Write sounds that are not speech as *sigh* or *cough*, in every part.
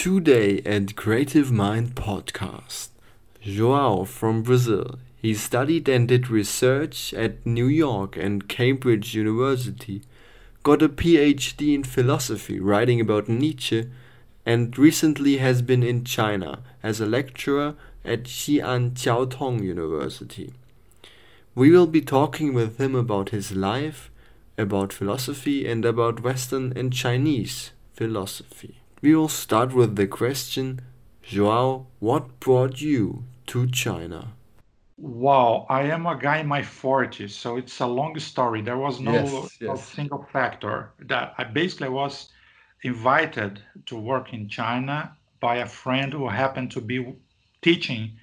Today at Creative Mind Podcast, Joao from Brazil. He studied and did research at New York and Cambridge University, got a PhD in philosophy writing about Nietzsche, and recently has been in China as a lecturer at Xi'an Jiaotong University. We will be talking with him about his life, about philosophy, and about Western and Chinese philosophy. We will start with the question Joao, what brought you to China? Wow, I am a guy in my 40s, so it's a long story. There was no, Yes, no single factor. That I basically was invited to work in China by a friend who happened to be teaching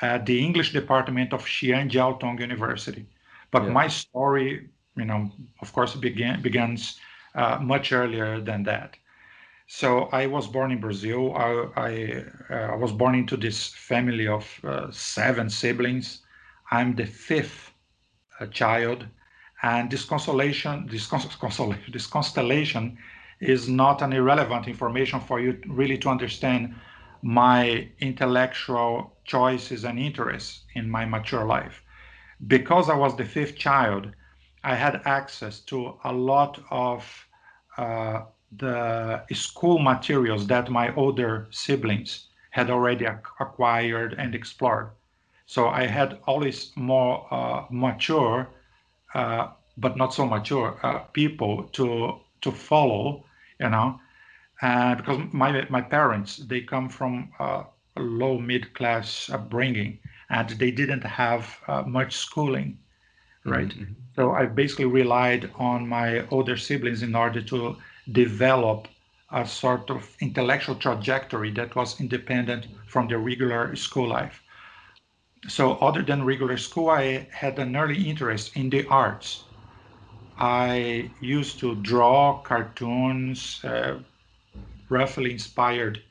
at the English department of Xi'an Jiaotong University. But Yeah. my story, you know, of course, began begins uh, much earlier than that. So I was born in Brazil. I I, uh, was born into this family of uh, seven siblings. I'm the fifth uh, child, and this consolation, this cons- *laughs* consolation, this constellation, is not an irrelevant information for you really to understand my intellectual choices and interests in my mature life. Because I was the fifth child, I had access to a lot of uh, the school materials that my older siblings had already acquired and explored. So I had always more uh, mature, uh, but not so mature uh, people to to follow, you know, uh, because my my parents they come from uh, a low mid class upbringing and they didn't have uh, much schooling right? So I basically relied on my older siblings in order to develop a sort of intellectual trajectory that was independent from the regular school life. So, other than regular school, I had an early interest in the arts. I used to draw cartoons, uh, roughly inspired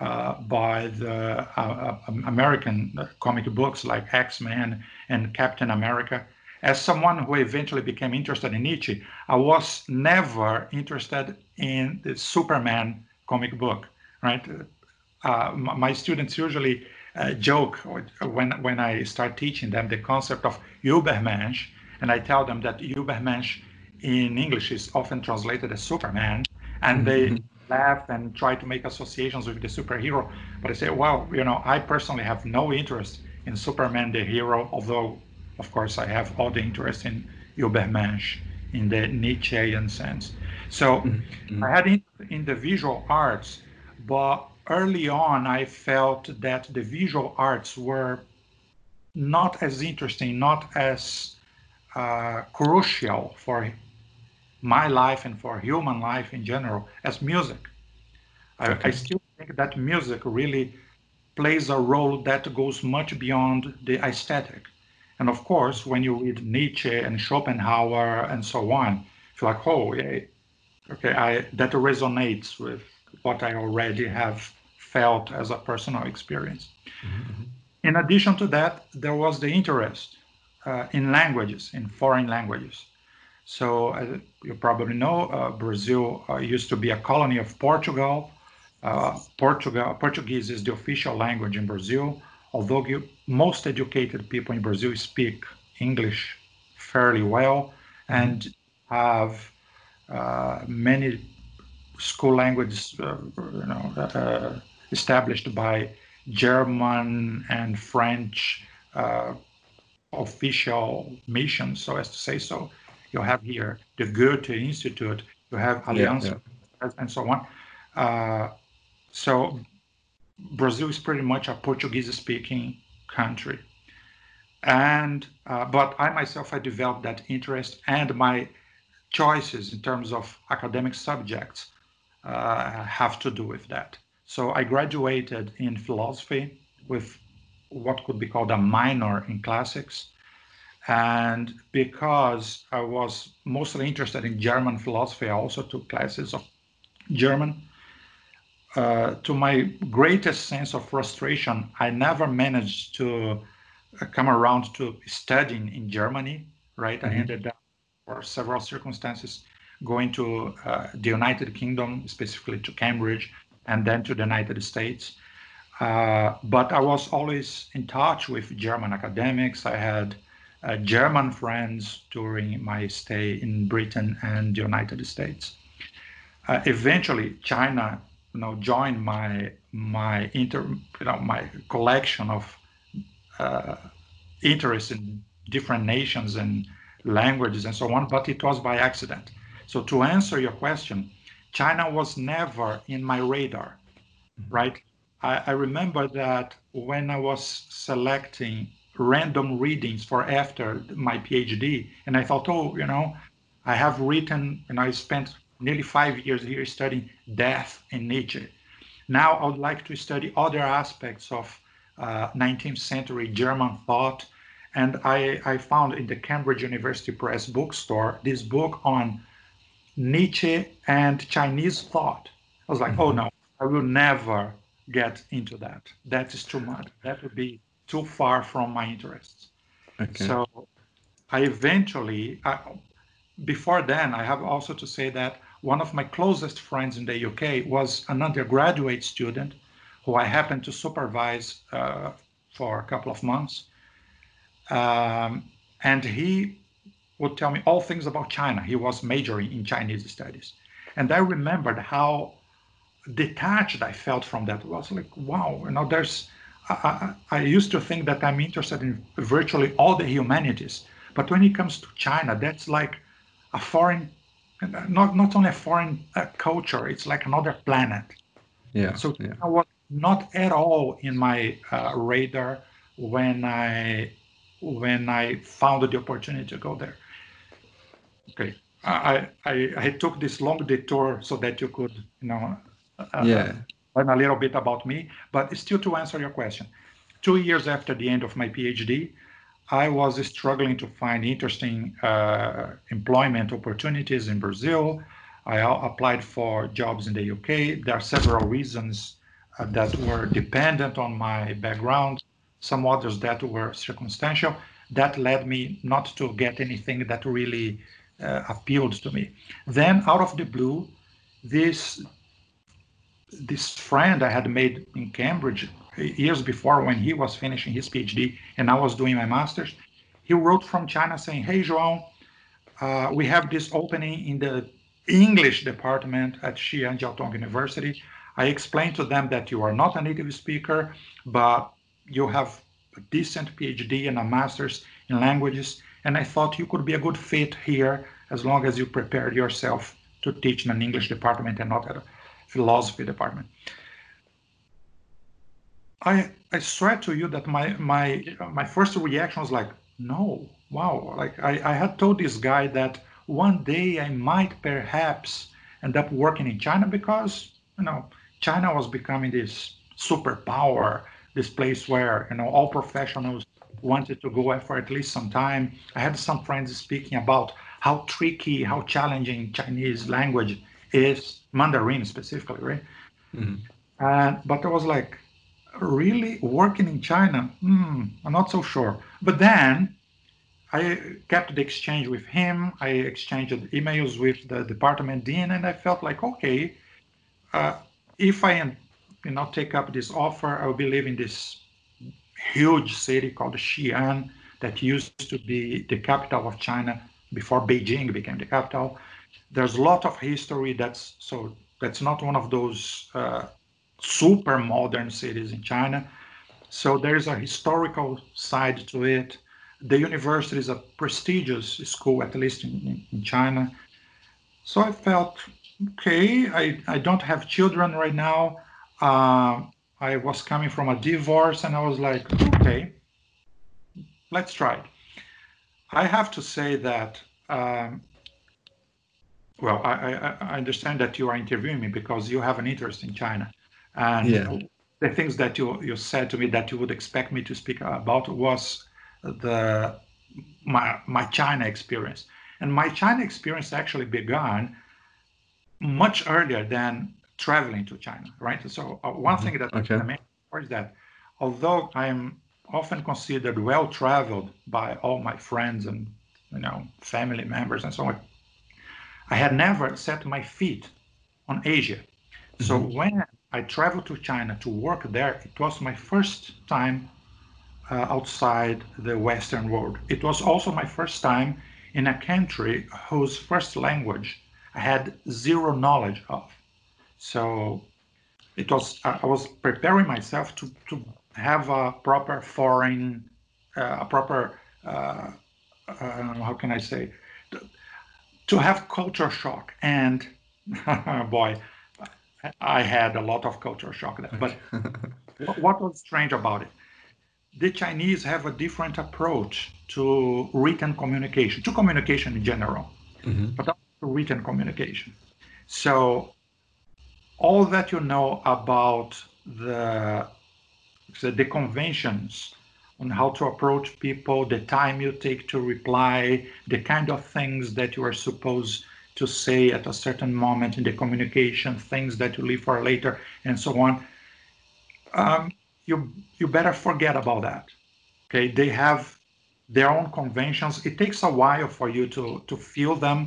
uh, by the uh, uh, American comic books like X Men and Captain America. As someone who eventually became interested in Nietzsche, I was never interested in the Superman comic book, right? Uh, my students usually uh, joke when when I start teaching them the concept of Übermensch, and I tell them that Übermensch in English is often translated as Superman, and they laugh and try to make associations with the superhero. But I say, well, you know, I personally have no interest in Superman the hero, although, of course, I have all the interest in Übermensch in the Nietzschean sense. So I had in, in the visual arts, but early on I felt that the visual arts were not as interesting, not as uh, crucial for my life and for human life in general as music. I, I still think that music really plays a role that goes much beyond the aesthetic. And of course, when you read Nietzsche and Schopenhauer and so on, it's like, oh, yeah, okay, I, that resonates with what I already have felt as a personal experience. In addition to that, there was the interest uh, in languages, in foreign languages. So, uh, you probably know, uh, Brazil uh, used to be a colony of Portugal. Uh, Portugal, Portuguese is the official language in Brazil, although you, most educated people in Brazil speak English fairly well and have uh, many school languages, uh, you know, uh, established by German and French uh, official missions, so as to say so. You have here the Goethe Institute, you have Alliance, yeah. and so on. Uh, so Brazil is pretty much a Portuguese-speaking country, and uh, but I myself I developed that interest and my choices in terms of academic subjects uh, have to do with that. So I graduated in philosophy with what could be called a minor in classics. And because I was mostly interested in German philosophy, I also took classes of German. Uh, to my greatest sense of frustration, I never managed to uh, come around to studying in Germany, right? I ended up, for several circumstances, going to uh, the United Kingdom, specifically to Cambridge, and then to the United States. Uh, but I was always in touch with German academics. I had uh, German friends during my stay in Britain and the United States. Uh, eventually, China, you know, join my my inter, you know, my collection of uh, interest in different nations and languages and so on. But it was by accident. So to answer your question, China was never in my radar, mm-hmm. right? I, I remember that when I was selecting random readings for after my PhD. And I thought, oh, you know, I have written and I spent nearly five years here studying death and Nietzsche. Now I would like to study other aspects of uh, 19th century German thought. And I, I found in the Cambridge University Press bookstore this book on Nietzsche and Chinese thought. I was like, oh, mm-hmm. oh no, I will never get into that. That is too much. That would be too far from my interests. Okay. So I eventually, I, before then, I have also to say that one of my closest friends in the UK was an undergraduate student who I happened to supervise uh, for a couple of months. Um, and he would tell me all things about China. He was majoring in Chinese studies. And I remembered how detached I felt from that. It was like, wow, you know, there's I, I, used to think that I'm interested in virtually all the humanities, but when it comes to China, that's like a foreign, not not only a foreign uh, culture, it's like another planet. Yeah. So yeah. I was not at all in my uh, radar when I when I found the opportunity to go there. Okay, I I, I took this long detour so that you could you know. Uh, yeah learn a little bit about me. But still, to answer your question, two years after the end of my PhD, I was struggling to find interesting uh, employment opportunities in Brazil. I applied for jobs in the UK. There are several reasons uh, that were dependent on my background, some others that were circumstantial. That led me not to get anything that really uh, appealed to me. Then, out of the blue, this this friend I had made in Cambridge years before when he was finishing his PhD and I was doing my master's, he wrote from China saying, Hey, João, uh, we have this opening in the English department at Xi'an Jiaotong University. I explained to them that you are not a native speaker, but you have a decent PhD and a master's in languages. And I thought you could be a good fit here as long as you prepared yourself to teach in an English department and not at a philosophy department. I I swear to you that my my my first reaction was like, no, wow. Like I, I had told this guy that one day I might perhaps end up working in China because you know China was becoming this superpower, this place where you know all professionals wanted to go for at least some time. I had some friends speaking about how tricky, how challenging Chinese language is Mandarin specifically, right? Mm-hmm. And but I was like, really working in China? Hmm, I'm not so sure. But then I kept the exchange with him. I exchanged emails with the department dean, and I felt like, okay, uh, if I, you know, take up this offer, I will be living this huge city called Xi'an that used to be the capital of China before Beijing became the capital there's a lot of history that's so that's not one of those uh, super modern cities in China. So there's a historical side to it. The university is a prestigious school, at least in, in China. So I felt, okay, I, I don't have children right now. Uh, I was coming from a divorce and I was like, okay, let's try it. I have to say that um, well, I, I, I, understand that you are interviewing me because you have an interest in China, and yeah. the things that you you said to me that you would expect me to speak about was the my my China experience, and my China experience actually began much earlier than traveling to China, right? So uh, one mm-hmm. thing that okay. I mean is that although I am often considered well traveled by all my friends and you know family members and so on I had never set my feet on Asia. So mm-hmm. when I traveled to China to work there, it was my first time uh, outside the Western world. It was also my first time in a country whose first language I had zero knowledge of. So it was I was preparing myself to, to have a proper foreign, uh, a proper uh, uh, how can I say, to have culture shock. And *laughs* boy, I had a lot of culture shock there. But *laughs* what was strange about it? The Chinese have a different approach to written communication, to communication in general, mm-hmm. but also to written communication. So all that you know about the the conventions on how to approach people, the time you take to reply, the kind of things that you are supposed to say at a certain moment in the communication, things that you leave for later, and so on. Um, you you better forget about that. Okay, they have their own conventions. It takes a while for you to to feel them.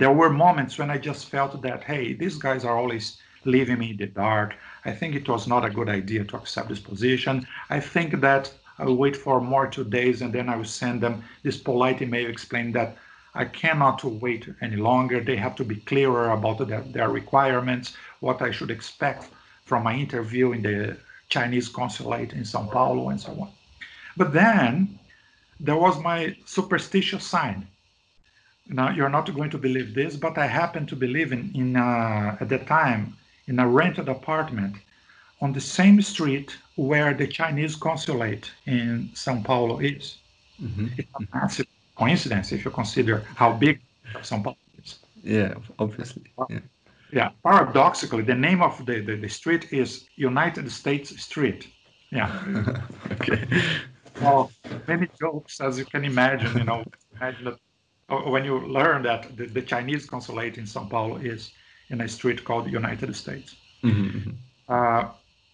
There were moments when I just felt that hey, these guys are always leaving me in the dark. I think it was not a good idea to accept this position. I think that I will wait for more two days and then I will send them this polite email explaining that I cannot wait any longer. They have to be clearer about their, their requirements, what I should expect from my interview in the Chinese consulate in Sao Paulo and so on. But then there was my superstitious sign. Now you're not going to believe this, but I happened to be living in uh, at the time in a rented apartment on the same street where the Chinese consulate in Sao Paulo is. Mm-hmm. It's a massive coincidence if you consider how big Sao Paulo is. Yeah, obviously. Yeah. Yeah, paradoxically, the name of the, the, the street is United States Street. Yeah. *laughs* okay. Well, many jokes, as you can imagine, you know, imagine that uh, when you learn that the, the Chinese consulate in Sao Paulo is in a street called United States. Mm-hmm. mm-hmm. Uh,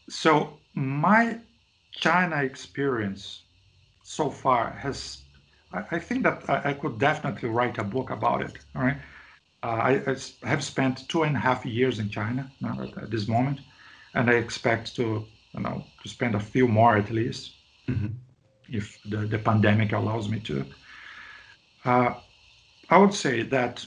so my China experience so far has, I, think that I, could definitely write a book about it. All right. Uh, I, I, have spent two and a half years in China now at, at, this moment, and I expect to, you know, to spend a few more at least, mm-hmm. if the, the pandemic allows me to. Uh, I would say that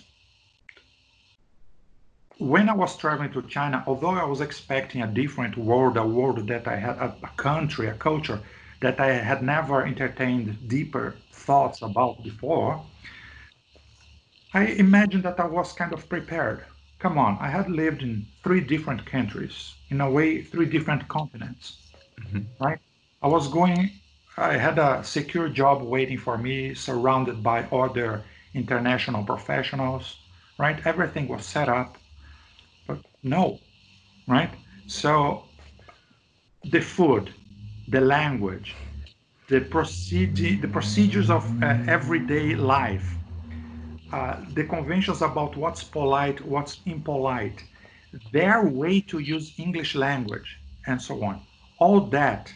when I was traveling to China, although I was expecting a different world, a world that I had, a, a country, a culture that I had never entertained deeper thoughts about before, I imagined that I was kind of prepared. Come on, I had lived in three different countries, in a way, three different continents, mm-hmm. right? I was going, I had a secure job waiting for me, surrounded by other international professionals, right? Everything was set up but no, right? So the food, the language, the procedure, the procedures of uh, everyday life, uh, the conventions about what's polite, what's impolite, their way to use English language, and so on. All that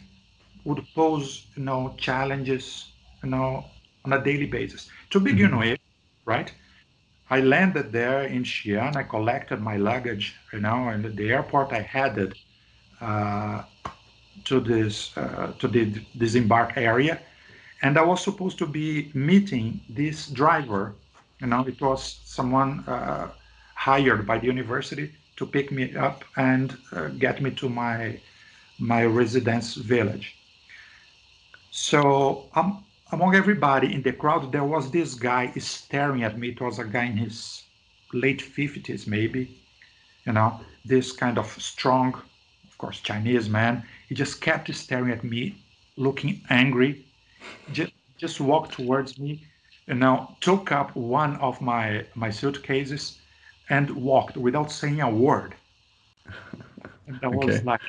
would pose, you know, challenges, you know, on a daily basis. To begin mm-hmm. with, right? I landed there in Xi'an. I collected my luggage, you know, and at the airport I headed uh, to this uh, to the disembark area, and I was supposed to be meeting this driver. You know, it was someone uh, hired by the university to pick me up and uh, get me to my my residence village. So um, among everybody in the crowd, there was this guy staring at me. It was a guy in his late 50s, maybe, you know, this kind of strong, of course, Chinese man. He just kept staring at me, looking angry, just, just walked towards me, and now took up one of my, my suitcases and walked without saying a word. And I was okay. like,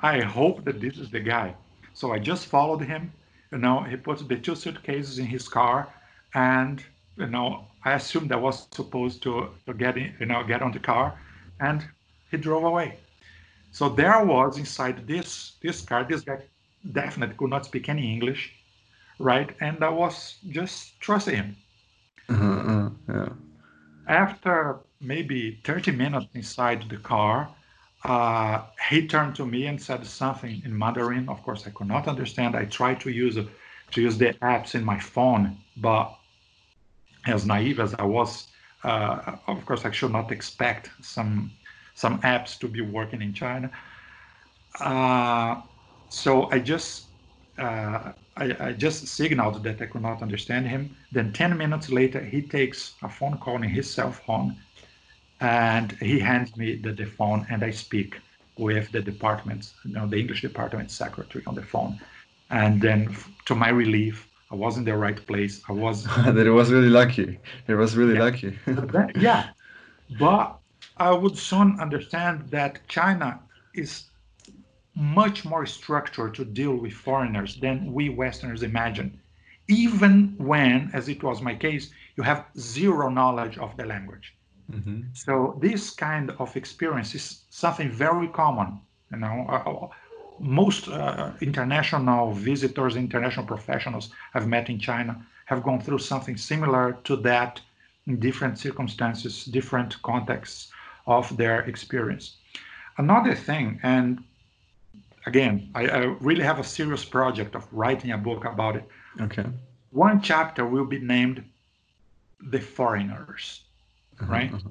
I hope that this is the guy. So I just followed him you know, he put the two suitcases in his car, and you know, I assumed I was supposed to, to get in, you know, get on the car, and he drove away. So there I was inside this this car. This guy definitely could not speak any English, right? And I was just trusting him. Uh-huh, uh, yeah. After maybe 30 minutes inside the car, uh, he turned to me and said something in Mandarin. Of course, I could not understand. I tried to use to use the apps in my phone, but as naive as I was, uh, of course, I should not expect some some apps to be working in China. Uh, so I just uh, I, I, just signaled that I could not understand him. Then 10 minutes later, he takes a phone call in his cell phone and he hands me the, the phone and I speak with the department, you know, the English department secretary on the phone. And then to my relief, I was in the right place. I was. *laughs* that it was really lucky. It was really yeah. lucky. *laughs* yeah. But I would soon understand that China is much more structured to deal with foreigners than we Westerners imagine, even when, as it was my case, you have zero knowledge of the language. Mm-hmm. So this kind of experience is something very common. You know, uh, uh most uh, international visitors, international professionals I've met in China have gone through something similar to that in different circumstances, different contexts of their experience. Another thing, and again, I, I, really have a serious project of writing a book about it. Okay. One chapter will be named The Foreigners, uh-huh, right? Uh-huh.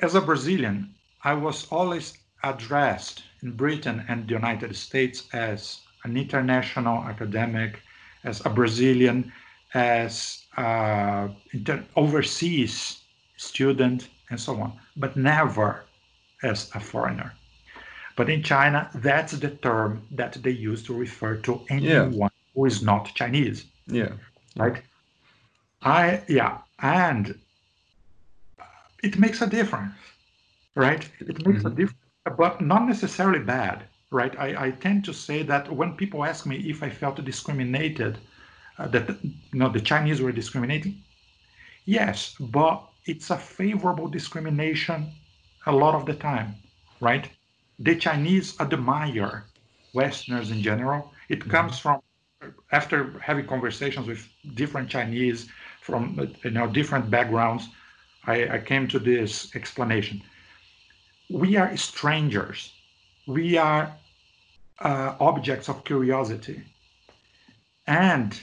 As a Brazilian, I was always addressed in Britain and the United States as an international academic, as a Brazilian, as an inter- overseas student, and so on, but never as a foreigner. But in China, that's the term that they use to refer to anyone yeah. who is not Chinese. Yeah. Right? I, yeah. And it makes a difference, right? It makes mm-hmm. a difference but not necessarily bad, right? I, I tend to say that when people ask me if I felt discriminated, uh, that you know the Chinese were discriminating, yes, but it's a favorable discrimination a lot of the time, right? The Chinese admire Westerners in general. It mm-hmm. comes from after having conversations with different Chinese from you know different backgrounds. I, I came to this explanation we are strangers. We are uh, objects of curiosity. And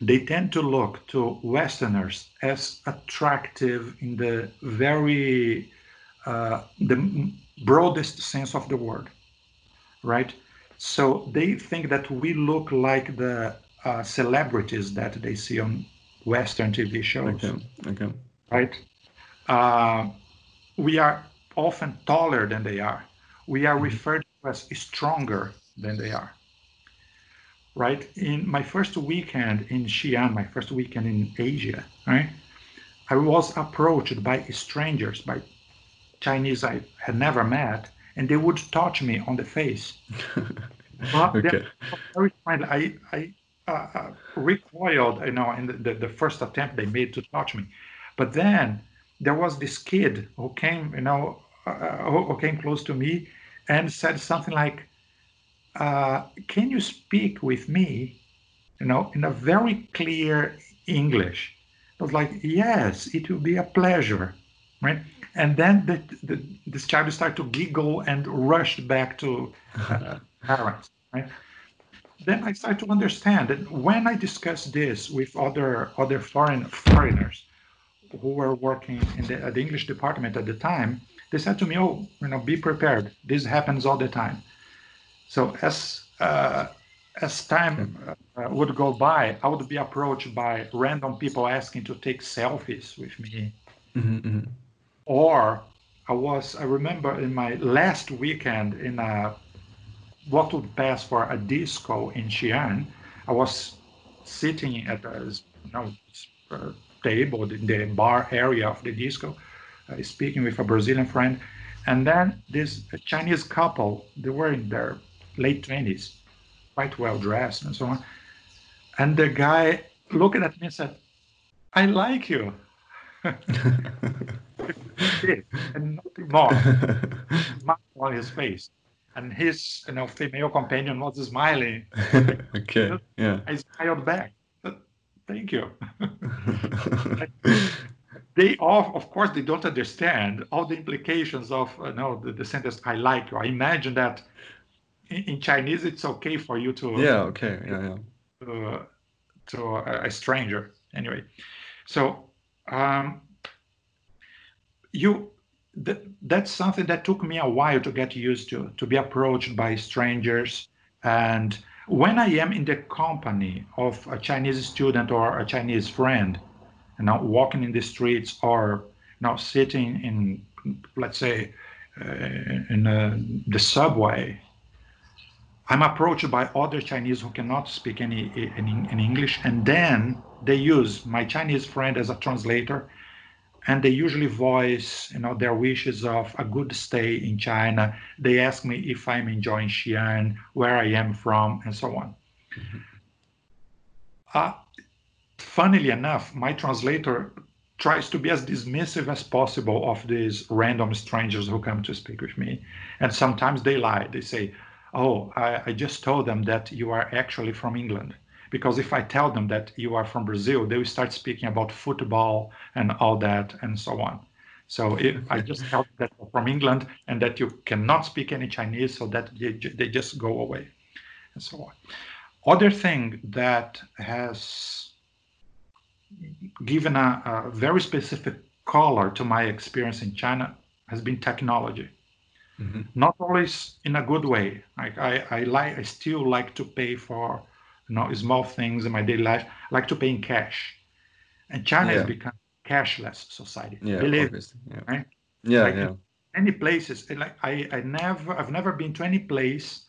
they tend to look to Westerners as attractive in the very uh, the broadest sense of the word, right? So they think that we look like the uh, celebrities that they see on Western TV shows. Okay. Okay. Right. Uh, we are often taller than they are. We are mm-hmm. referred to as stronger than they are. Right? In my first weekend in Xi'an, my first weekend in Asia, right? I was approached by strangers, by Chinese I had never met, and they would touch me on the face. *laughs* but okay. very friendly. I, I uh, uh, recoiled, you know, in the, the, the first attempt they made to touch me. But then there was this kid who came, you know, uh, who came close to me and said something like, uh, "Can you speak with me?" You know, in a very clear English. I was like, "Yes, it will be a pleasure," right? And then the, the, this child started to giggle and rushed back to uh, *laughs* parents, right? Then I started to understand that when I discussed this with other other foreign foreigners, who were working in the, the English department at the time, they said to me, "Oh, you know, be prepared. This happens all the time." So as uh, as time uh, would go by, I would be approached by random people asking to take selfies with me, mm-hmm, mm-hmm. or I was I remember in my last weekend in a what would pass for a disco in Xi'an, I was sitting at a you know, uh, table in the bar area of the disco, uh, speaking with a Brazilian friend, and then this Chinese couple, they were in their late 20s, quite well dressed and so on. And the guy looked at me and said, I like you. *laughs* and nothing more. *laughs* on his face. And his you know, female companion was smiling. *laughs* okay. Yeah. I smiled back. Thank you. they all, of course, they don't understand all the implications of uh, no the, the sentence "I like you." I imagine that in, in, Chinese it's okay for you to yeah okay yeah yeah to, to a, stranger anyway. So um, you th- that's something that took me a while to get used to to be approached by strangers and when I am in the company of a Chinese student or a Chinese friend, you know, walking in the streets or you know, sitting in, let's say, uh, in uh, the subway, I'm approached by other Chinese who cannot speak any English, and then they use my Chinese friend as a translator, and they usually voice, you know, their wishes of a good stay in China. They ask me if I'm enjoying Xi'an, where I am from, and so on. Mm-hmm. Uh, funnily enough, my translator tries to be as dismissive as possible of these random strangers who come to speak with me. And sometimes they lie. They say, Oh, I, I just told them that you are actually from England because if I tell them that you are from Brazil, they will start speaking about football and all that and so on. So if I just tell them that you're from England and that you cannot speak any Chinese, so that they, they just go away and so on. Other thing that has given a, a very specific color to my experience in China has been technology. Mm-hmm. Not always in a good way. Like I, I like, I still like to pay for you know, small things in my daily life. I like to pay in cash. And China yeah. has become cashless society. Yeah, Believe yeah. right? Yeah, like yeah. Many places, like I, I never, I've never been to any place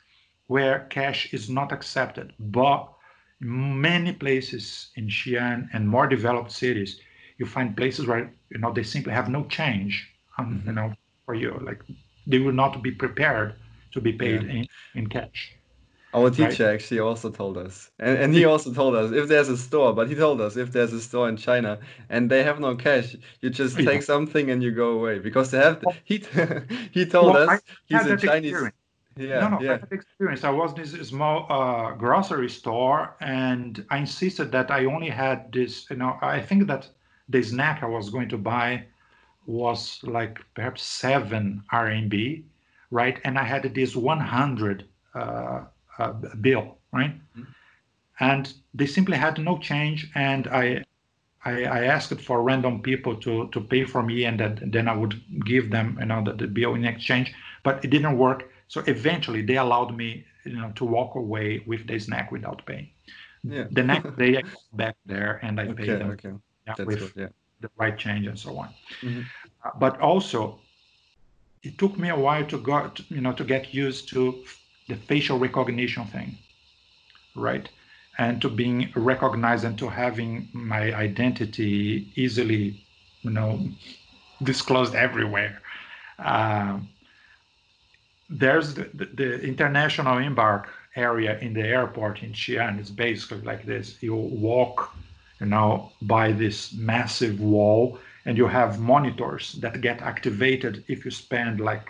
where cash is not accepted. But many places in Xi'an and more developed cities, you find places where you know they simply have no change, um, mm-hmm. you know, for you. Like they will not be prepared to be paid yeah. in, in cash. Our teacher right? actually also told us, and, and he also told us if there's a store, but he told us if there's a store in China and they have no cash, you just yeah. take something and you go away because they have. The, he *laughs* he told well, us he's a Chinese. Experience. Yeah, no, no, yeah. I had experience. I was in this small uh, grocery store, and I insisted that I only had this. You know, I think that the snack I was going to buy was like perhaps seven RMB, right? And I had this 100 uh, uh, bill, right? Mm-hmm. And they simply had no change, and I, I, I, asked for random people to to pay for me, and that, then I would give them, you know, the, the bill in exchange. But it didn't work. So eventually, they allowed me, you know, to walk away with the snack without paying. Yeah. The next *laughs* day, I got back there and I okay, paid them okay. yeah, with good, yeah. The right change and so on. Mm-hmm. Uh, but also, it took me a while to go, to, you know, to get used to the facial recognition thing, right? And to being recognized and to having my identity easily, you know, disclosed everywhere. Uh, there's the, the, the, international embark area in the airport in Xi'an. It's basically like this. You walk, you know, by this massive wall, and you have monitors that get activated if you spend like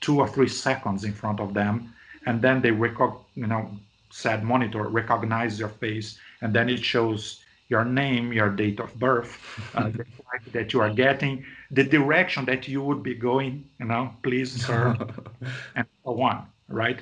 two or three seconds in front of them and then they recog- you know said monitor recognize your face and then it shows your name your date of birth uh, the *laughs* that you are getting the direction that you would be going you know please sir *laughs* and so on right?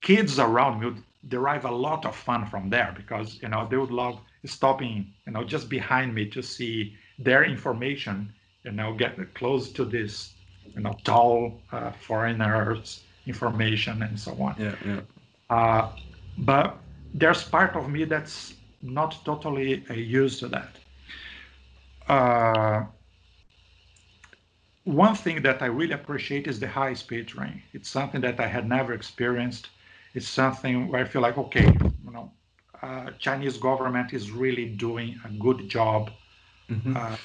Kids around me would derive a lot of fun from there because you know they would love stopping you know just behind me to see their information you know get close to this you know tall uh, foreigners information and so on. Yeah, yeah. Uh, but there's part of me that's not totally uh, used to that. Uh, one thing that I really appreciate is the high speed train. It's something that I had never experienced. It's something where I feel like, okay, uh, Chinese government is really doing a good job mm-hmm. uh,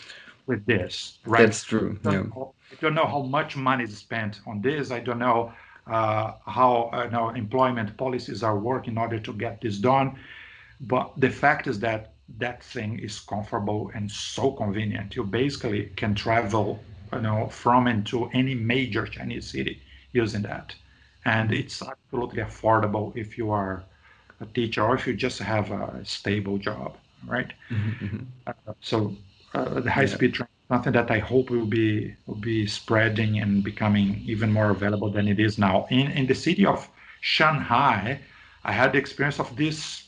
with this. Right? That's true. I don't, yeah. know, I don't know how much money is spent on this. I don't know uh, how you know, employment policies are working in order to get this done. But the fact is that that thing is comfortable and so convenient. You basically can travel, you know, from and to any major Chinese city using that, and it's absolutely affordable if you are a teacher or if you just have a stable job, right? Mm-hmm. mm-hmm. Uh, so uh, the high-speed yeah. train, something that I hope will be will be spreading and becoming even more available than it is now. In in the city of Shanghai, I had the experience of this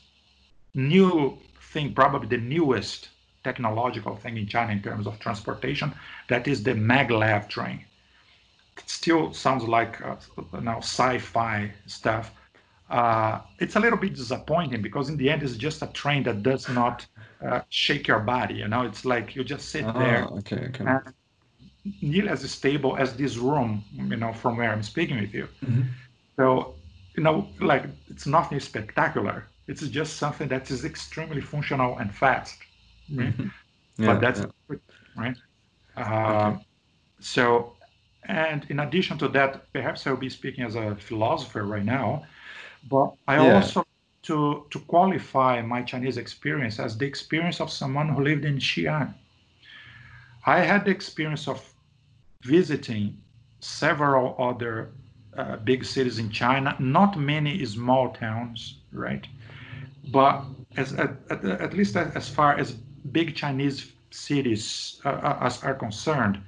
new thing, probably the newest technological thing in China in terms of transportation. That is the maglev train. It still sounds like uh, now sci-fi stuff. Uh, it's a little bit disappointing because in the end it's just a train that does not uh, shake your body. You know, it's like you just sit oh, there. Okay, okay. And nearly as stable as this room, you know, from where I'm speaking with you. Mm-hmm. So, you know, like it's nothing spectacular. It's just something that is extremely functional and fast. Right? Mm-hmm. Yeah, but that's yeah. right. Uh, okay. So, and in addition to that, perhaps I'll be speaking as a philosopher right now, but I yeah. also to to qualify my Chinese experience as the experience of someone who lived in Xi'an. I had the experience of visiting several other uh, big cities in China, not many small towns, right? But as at, at, at least as far as big Chinese cities uh, uh, as are concerned,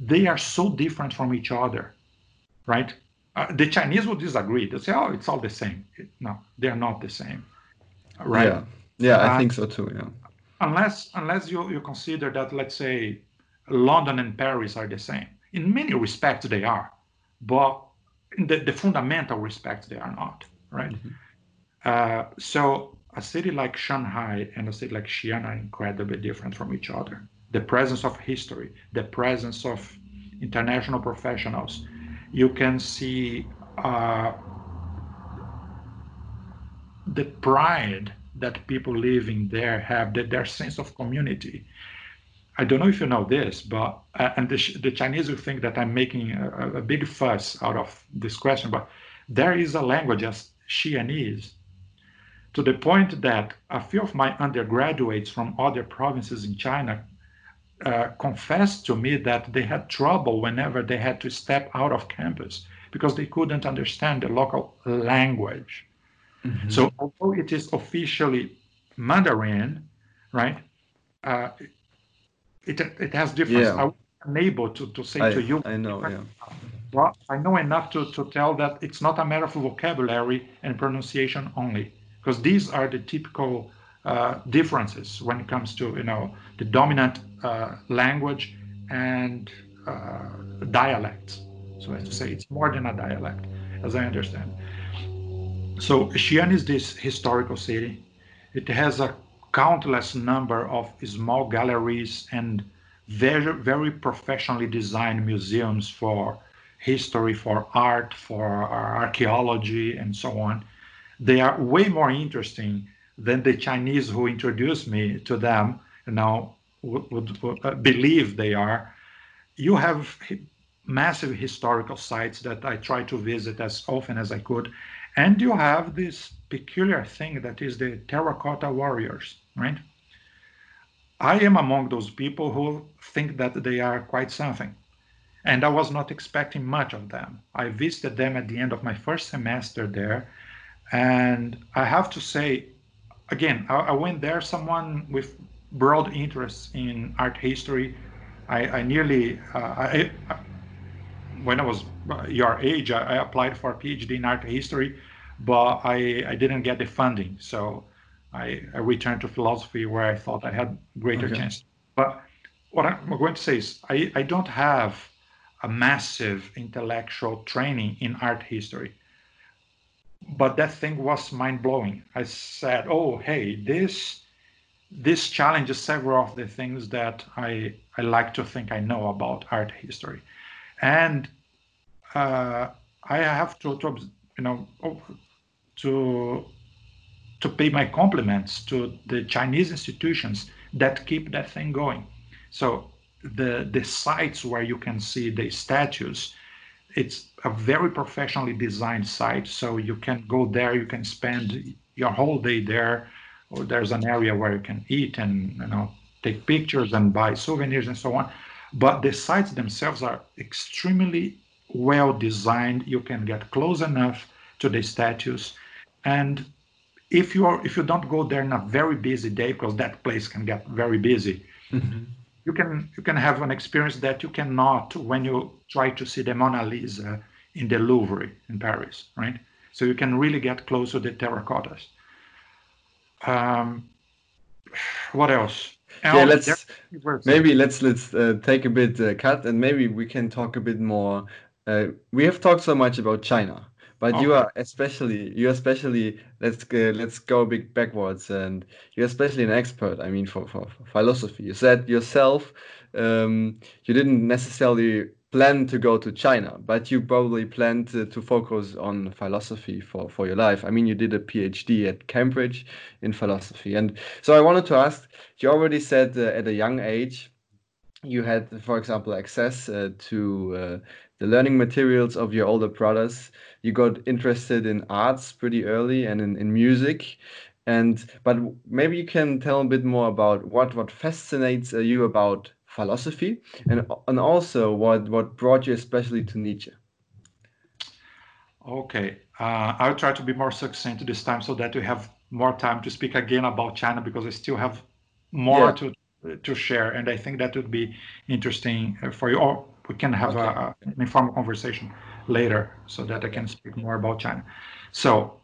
they are so different from each other, right? Uh, the Chinese would disagree. They say, "Oh, it's all the same." No, they're not the same, right? Yeah, yeah, I think so too. Yeah. Unless unless you you consider that, let's say, London and Paris are the same. In many respects, they are, but in the, the fundamental respects, they are not, right? Mm-hmm. Uh, so a city like Shanghai and a city like Xi'an are incredibly different from each other. The presence of history, the presence of international professionals, you can see uh, the pride that people living there have, that their sense of community. I don't know if you know this, but uh, and the, the, Chinese will think that I'm making a, a, big fuss out of this question, but there is a language as Xi'anese to the point that a few of my undergraduates from other provinces in China uh, confessed to me that they had trouble whenever they had to step out of campus because they couldn't understand the local language. Mm-hmm. So, although it is officially Mandarin, right, uh, it, it has difference. Yeah. I'm unable to, to say I, to you. I know, yeah. Well, I know enough to, to tell that it's not a matter of vocabulary and pronunciation only because these are the typical uh, differences when it comes to you know the dominant uh, language and uh, dialects. So as to say, it's more than a dialect, as I understand. So Xi'an is this historical city. It has a countless number of small galleries and very very professionally designed museums for history, for art, for archaeology, and so on they are way more interesting than the Chinese who introduced me to them now would, would, would uh, believe they are. You have massive historical sites that I try to visit as often as I could. And you have this peculiar thing that is the terracotta warriors, right? I am among those people who think that they are quite something. And I was not expecting much of them. I visited them at the end of my first semester there and I have to say, again, I, I went there someone with broad interests in art history. I, I nearly, uh, I, I, when I was your age, I, applied for a PhD in art history, but I, I didn't get the funding. So I, I returned to philosophy where I thought I had greater okay. chance. But what I'm going to say is I, I don't have a massive intellectual training in art history but that thing was mind blowing. I said, "Oh, hey, this this challenges several of the things that I I like to think I know about art history," and uh, I have to, to you know to to pay my compliments to the Chinese institutions that keep that thing going. So the the sites where you can see the statues it's a very professionally designed site so you can go there you can spend your whole day there. Or there's an area where you can eat and you know take pictures and buy souvenirs and so on. But the sites themselves are extremely well designed. You can get close enough to the statues. And if you are if you don't go there in a very busy day because that place can get very busy mm-hmm. You can you can have an experience that you cannot when you try to see the Mona Lisa in the Louvre in Paris, right? So you can really get close to the terracottas. Um, what else? yeah, let's maybe let's let's uh, take a bit uh, cut and maybe we can talk a bit more. Uh, we have talked so much about China, but okay. you are especially you especially let's uh, let's go a bit backwards and you're especially an expert. I mean, for, for, for philosophy, you said yourself um, you didn't necessarily plan to go to China, but you probably planned to, to, focus on philosophy for, for your life. I mean, you did a PhD at Cambridge in philosophy. And so I wanted to ask you already said uh, at a young age, you had, for example, access uh, to uh, the learning materials of your older brothers. You got interested in arts pretty early and in, in music. And but maybe you can tell a bit more about what what fascinates uh, you about philosophy, and and also what what brought you especially to Nietzsche. Okay, uh, I'll try to be more succinct this time so that we have more time to speak again about China because I still have more yeah. to to share, and I think that would be interesting for you. Or we can have okay. a, an informal conversation later so that I can speak more about China. So,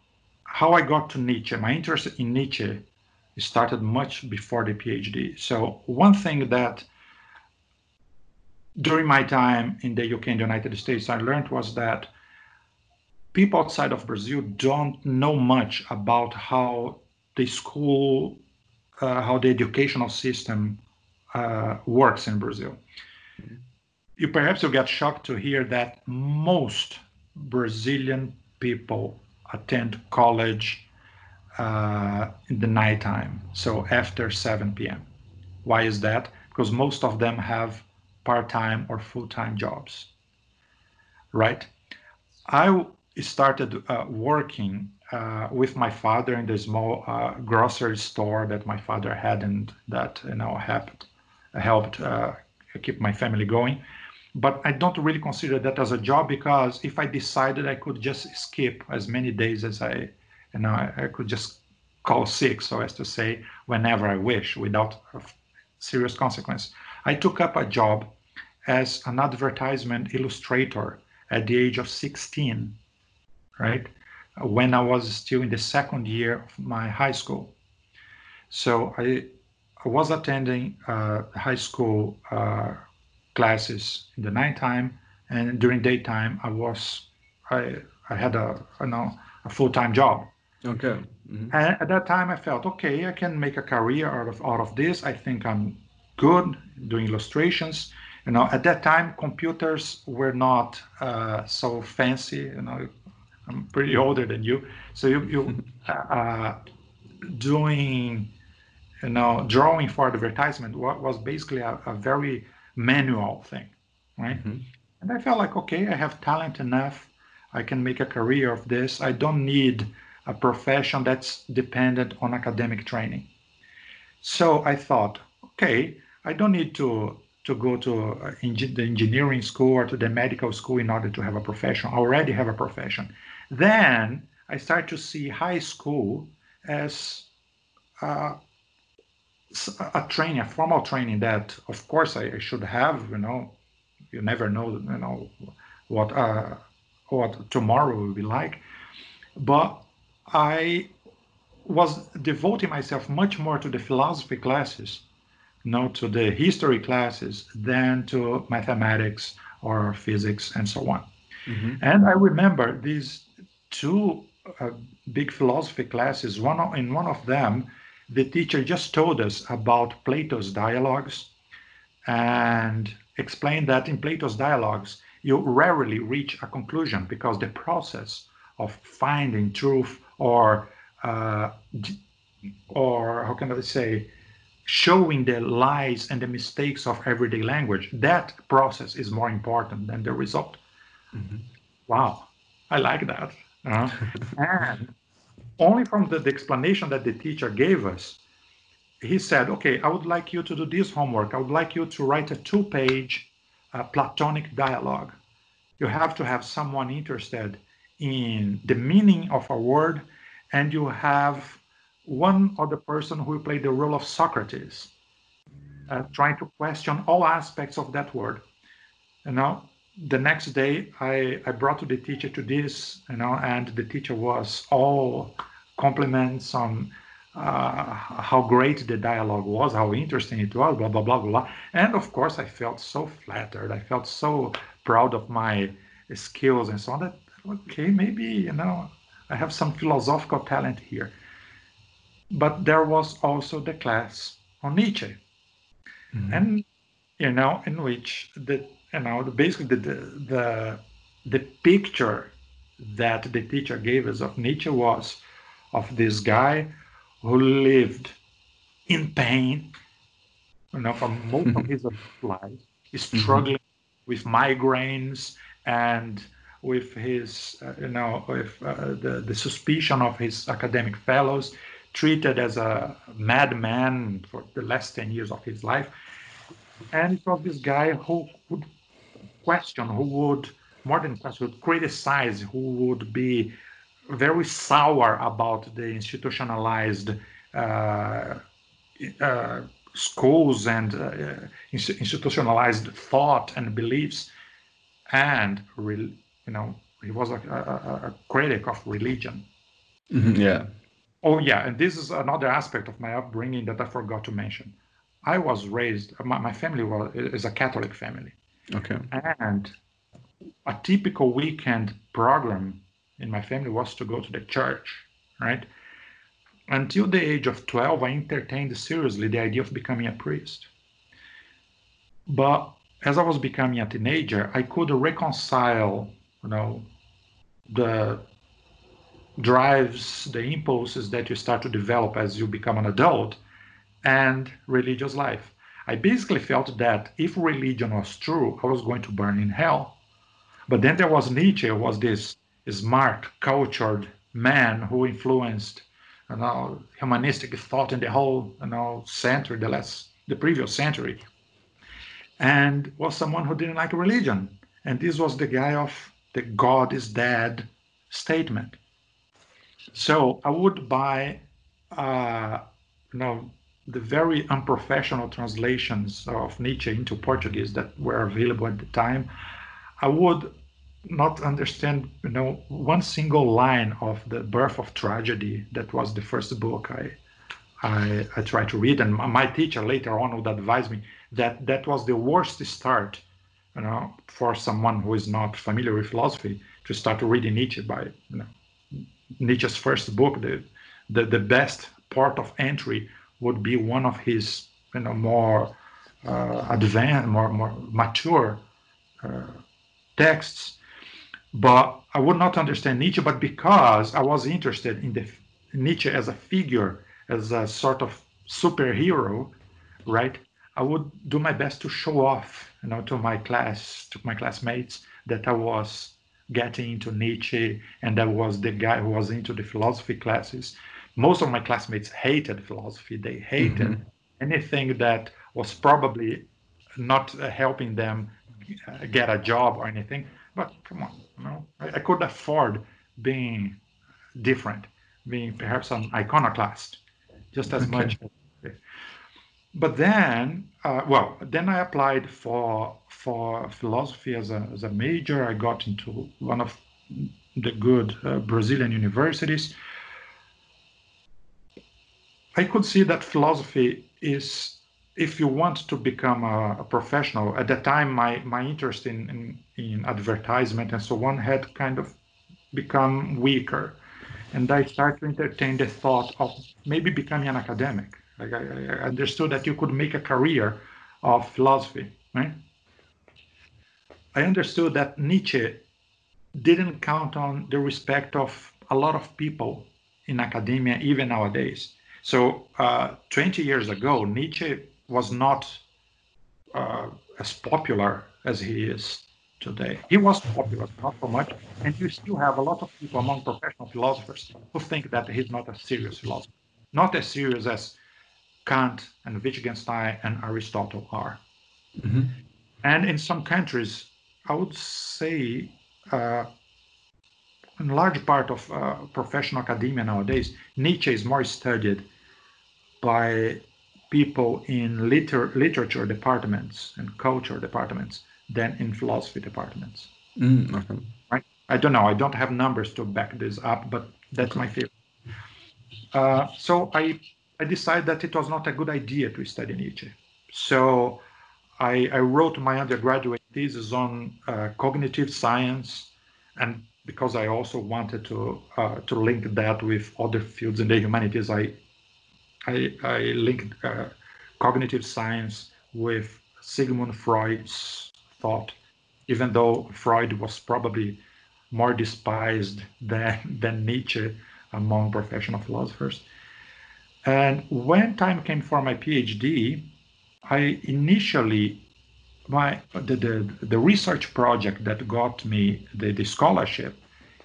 how I got to Nietzsche, my interest in Nietzsche started much before the PhD. So, one thing that during my time in the UK and the United States, I learned was that people outside of Brazil don't know much about how the school, uh, how the educational system uh, works in Brazil. You perhaps will get shocked to hear that most Brazilian people attend college uh, in the nighttime, so after 7 p.m. Why is that? Because most of them have part-time or full-time jobs right i started uh, working uh, with my father in the small uh, grocery store that my father had and that you know helped helped uh, keep my family going but i don't really consider that as a job because if i decided i could just skip as many days as i you know i, I could just call sick so as to say whenever i wish without serious consequence I took up a job as an advertisement illustrator at the age of 16, right? When I was still in the second year of my high school. So I, I was attending uh, high school uh, classes in the nighttime, and during daytime I was I I had a you know a full time job. Okay. Mm-hmm. And at that time I felt okay, I can make a career out of out of this. I think I'm good doing illustrations. You know, at that time, computers were not uh, so fancy. You know, I'm pretty older than you, so you you *laughs* uh, uh, doing, you know, drawing for advertisement was basically a, a very manual thing, right? Mm-hmm. And I felt like, okay, I have talent enough. I can make a career of this. I don't need a profession that's dependent on academic training. So I thought, okay, I don't need to to go to uh, the engineering school or to the medical school in order to have a profession. I already have a profession. Then I start to see high school as uh, a training, a formal training that, of course, I, I, should have. You know, you never know, you know, what uh, what tomorrow will be like. But I was devoting myself much more to the philosophy classes know, to the history classes than to mathematics or physics and so on. Mm-hmm. And I remember these two uh, big philosophy classes. One in one of them, the teacher just told us about Plato's dialogues and explained that in Plato's dialogues, you rarely reach a conclusion because the process of finding truth or uh, or how can I say showing the lies and the mistakes of everyday language, that process is more important than the result. Mm-hmm. Wow, I like that. Uh, *laughs* and only from the, the, explanation that the teacher gave us, he said, okay, I would like you to do this homework. I would like you to write a two page uh, Platonic dialogue. You have to have someone interested in the meaning of a word, and you have one other person who will play the role of Socrates. uh, trying to question all aspects of that word. And now the next day I, I brought to the teacher to this, you know, and the teacher was all compliments on uh, how great the dialogue was, how interesting it was, blah, blah, blah, blah. And of course, I felt so flattered. I felt so proud of my skills and so on that, okay, maybe, you know, I have some philosophical talent here. But there was also the class on Nietzsche. Mm-hmm. And, you know, in which the, you know, basically the, the, the picture that the teacher gave us of Nietzsche was of this guy who lived in pain, you know, for most of his life, mm-hmm. struggling mm-hmm. with migraines and with his, uh, you know, with uh, the, the suspicion of his academic fellows, treated as a madman for the last 10 years of his life. And it was this guy who would question, who would, more than question, would criticize, who would be very sour about the institutionalized uh, uh, schools and uh, institutionalized thought and beliefs, and you know he was a, a, a critic of religion. Mm-hmm, yeah. Oh yeah, and this is another aspect of my upbringing that I forgot to mention. I was raised. My, my family was is a Catholic family. Okay. And a typical weekend program in my family was to go to the church, right? Until the age of 12, I entertained seriously the idea of becoming a priest. But as I was becoming a teenager, I could reconcile, you know, the drives, the impulses that you start to develop as you become an adult and religious life. I basically felt that if religion was true, I was going to burn in hell. But then there was Nietzsche, was this smart, cultured man who influenced you know, humanistic thought in the whole you know, century, the last, the previous century, and was someone who didn't like religion. And this was the guy of the God is dead statement. So I would buy, uh, you know, the very unprofessional translations of Nietzsche into Portuguese that were available at the time. I would not understand, you know, one single line of the Birth of Tragedy. That was the first book I, I, I tried to read, and my teacher later on would advise me that that was the worst start, you know, for someone who is not familiar with philosophy to start reading Nietzsche by, you know, Nietzsche's first book. The, the the best port of entry would be one of his, you know, more uh, advanced, more more mature uh, texts but I would not understand Nietzsche, but because I was interested in the Nietzsche as a figure, as a sort of superhero, right? I would do my best to show off, you know, to my class, to my classmates, that I was getting into Nietzsche and I was the guy who was into the philosophy classes. Most of my classmates hated philosophy. They hated mm-hmm. anything that was probably not helping them get a job or anything. But come on, you know, I, I could afford being different, being perhaps an iconoclast, just as okay. much. But then, uh, well, then I applied for for philosophy as a as a major. I got into one of the good uh, Brazilian universities. I could see that philosophy is if you want to become a, a, professional, at that time, my, my interest in, in, in advertisement and so on had kind of become weaker. And I started to entertain the thought of maybe becoming an academic. Like I, I understood that you could make a career of philosophy, right? I understood that Nietzsche didn't count on the respect of a lot of people in academia, even nowadays. So, uh, 20 years ago, Nietzsche was not uh, as popular as he is today. He was popular, not so much, and you still have a lot of people among professional philosophers who think that he's not a serious philosopher, not as serious as Kant and Wittgenstein and Aristotle are. Mm-hmm. And in some countries, I would say, uh, in large part of uh, professional academia nowadays, Nietzsche is more studied by people in liter- literature departments and culture departments than in philosophy departments. Mm, okay. Right? I don't know. I don't have numbers to back this up, but that's okay. my feeling. Uh, so I I decided that it was not a good idea to study Nietzsche. So I, I wrote my undergraduate thesis on uh, cognitive science, and because I also wanted to uh, to link that with other fields in the humanities, I I, I linked uh, cognitive science with Sigmund Freud's thought, even though Freud was probably more despised than, *laughs* than Nietzsche among professional philosophers. And when time came for my PhD, I initially my the, the, the research project that got me the, the scholarship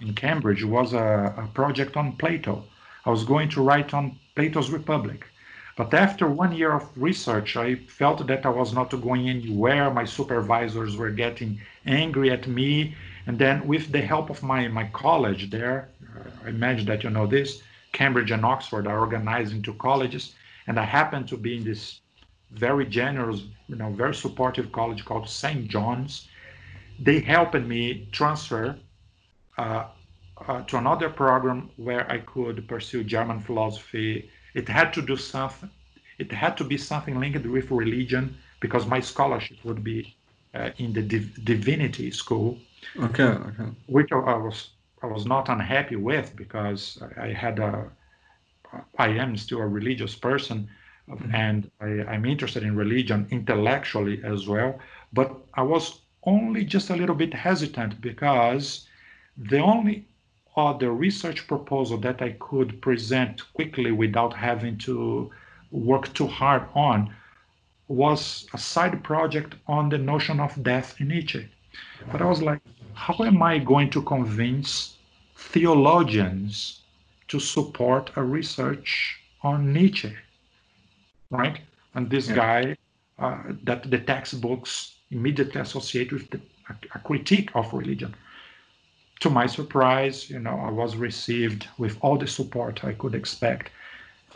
in Cambridge was a, a project on Plato. I was going to write on Plato's Republic. But after one year of research, I felt that I was not going anywhere. My supervisors were getting angry at me. And then, with the help of my, my college there, I imagine that you know this, Cambridge and Oxford are organized into colleges. And I happened to be in this very generous, you know, very supportive college called St. John's. They helped me transfer uh, uh, to another program where I could pursue German philosophy. It had to do something. It had to be something linked with religion because my scholarship would be uh, in the div- divinity school. Okay, okay. Which I was I was not unhappy with because I had a I am still a religious person mm-hmm. and I, I'm interested in religion intellectually as well. But I was only just a little bit hesitant because the only other research proposal that I could present quickly without having to work too hard on was a side project on the notion of death in Nietzsche. But I was like, how am I going to convince theologians to support a research on Nietzsche? Right? And this yeah. guy uh, that the textbooks immediately associate with the, a, a critique of religion to my surprise, you know, I was received with all the support I could expect,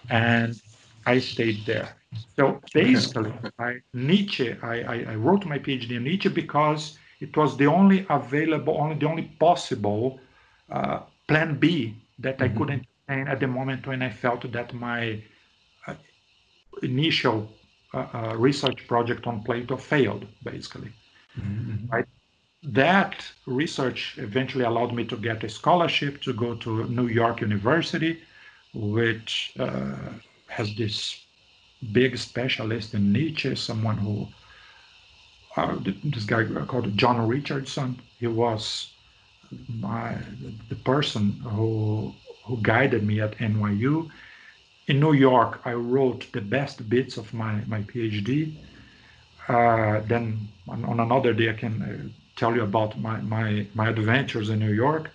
and I stayed there. So basically, I, Nietzsche, I, I, I wrote my PhD in Nietzsche because it was the only available, only the only possible uh, plan B that mm-hmm. I could entertain at the moment when I felt that my uh, initial uh, uh research project on Plato failed, basically. Mm-hmm. Right? That research eventually allowed me to get a scholarship to go to New York University, which uh, has this big specialist in Nietzsche, someone who, uh, this guy called John Richardson. He was my, the person who, who guided me at NYU. In New York, I wrote the best bits of my, my PhD. Uh, then on, on, another day, I can uh, tell you about my, my, my adventures in New York.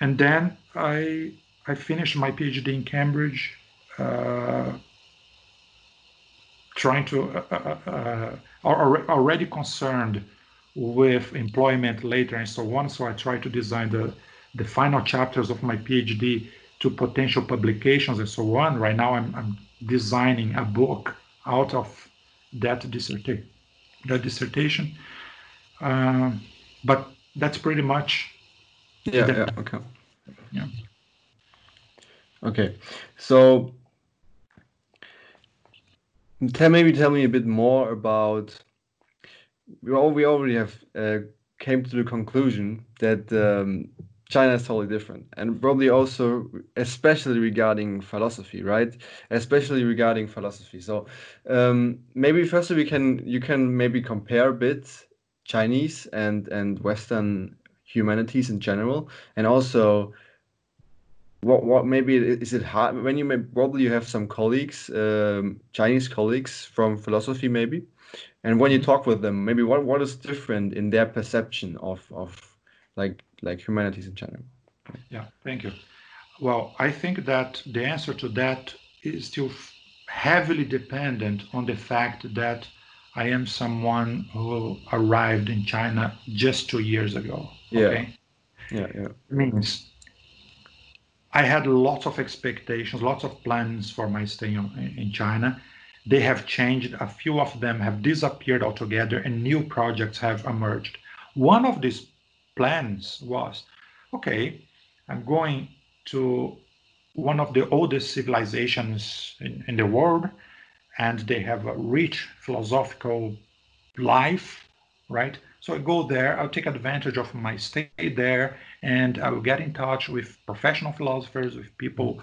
And then I, I finished my PhD in Cambridge, uh, trying to, uh, uh, uh already concerned with employment later and so on. So I tried to design the, the final chapters of my PhD to potential publications and so on. Right now, I'm, I'm designing a book out of that, disserta- that dissertation. Um, but that's pretty much. Yeah. The, yeah. Okay. Yeah. Okay. So, tell maybe tell me a bit more about. We all we already have uh, came to the conclusion that um, China is totally different, and probably also, especially regarding philosophy, right? Especially regarding philosophy. So, um, maybe firstly we can you can maybe compare a bit Chinese and and Western humanities in general, and also what what maybe is it hard when you may, probably you have some colleagues, um, Chinese colleagues from philosophy maybe, and when you talk with them, maybe what what is different in their perception of of like like humanities in general. Yeah, thank you. Well, I think that the answer to that is still heavily dependent on the fact that I am someone who arrived in China just two years ago. Okay? Yeah. Yeah. Yeah. Means I had lots of expectations, lots of plans for my stay in China. they have changed. A few of them have disappeared altogether, and new projects have emerged. One of these plans was okay, I'm going to one of the oldest civilizations in, in the world, and they have a rich philosophical life, right? So I go there, I'll take advantage of my stay there, and I will get in touch with professional philosophers, with people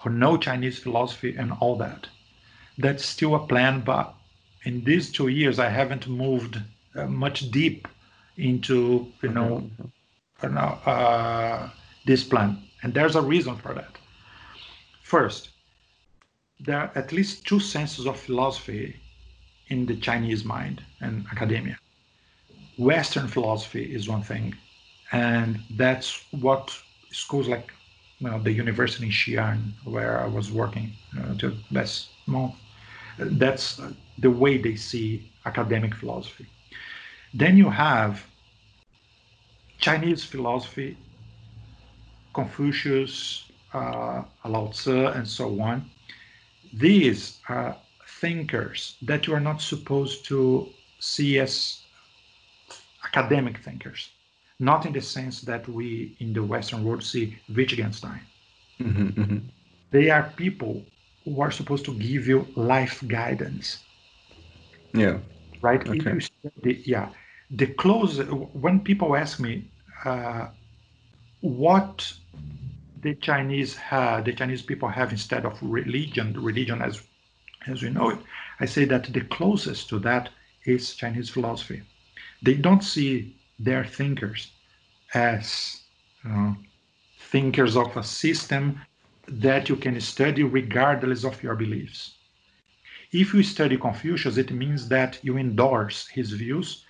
who know Chinese philosophy and all that. That's still a plan, but in these two years, I haven't moved uh, much deep into, you know, uh, this plan. And there's a reason for that. First, there are at least two senses of philosophy in the Chinese mind and academia. Western philosophy is one thing, and that's what schools like you know, the university in Xi'an, where I was working uh, last month, that's the way they see academic philosophy. Then you have Chinese philosophy, Confucius, uh, Lao Tzu, and so on. These are thinkers that you are not supposed to see as academic thinkers, not in the sense that we in the Western world see Wittgenstein. Mm-hmm, mm-hmm. They are people who are supposed to give you life guidance. Yeah. Right. Okay. Study, yeah. The close when people ask me uh, what the Chinese have, the Chinese people have instead of religion, religion as as we know it, I say that the closest to that is Chinese philosophy. They don't see their thinkers as uh, thinkers of a system that you can study regardless of your beliefs. If you study Confucius, it means that you endorse his views.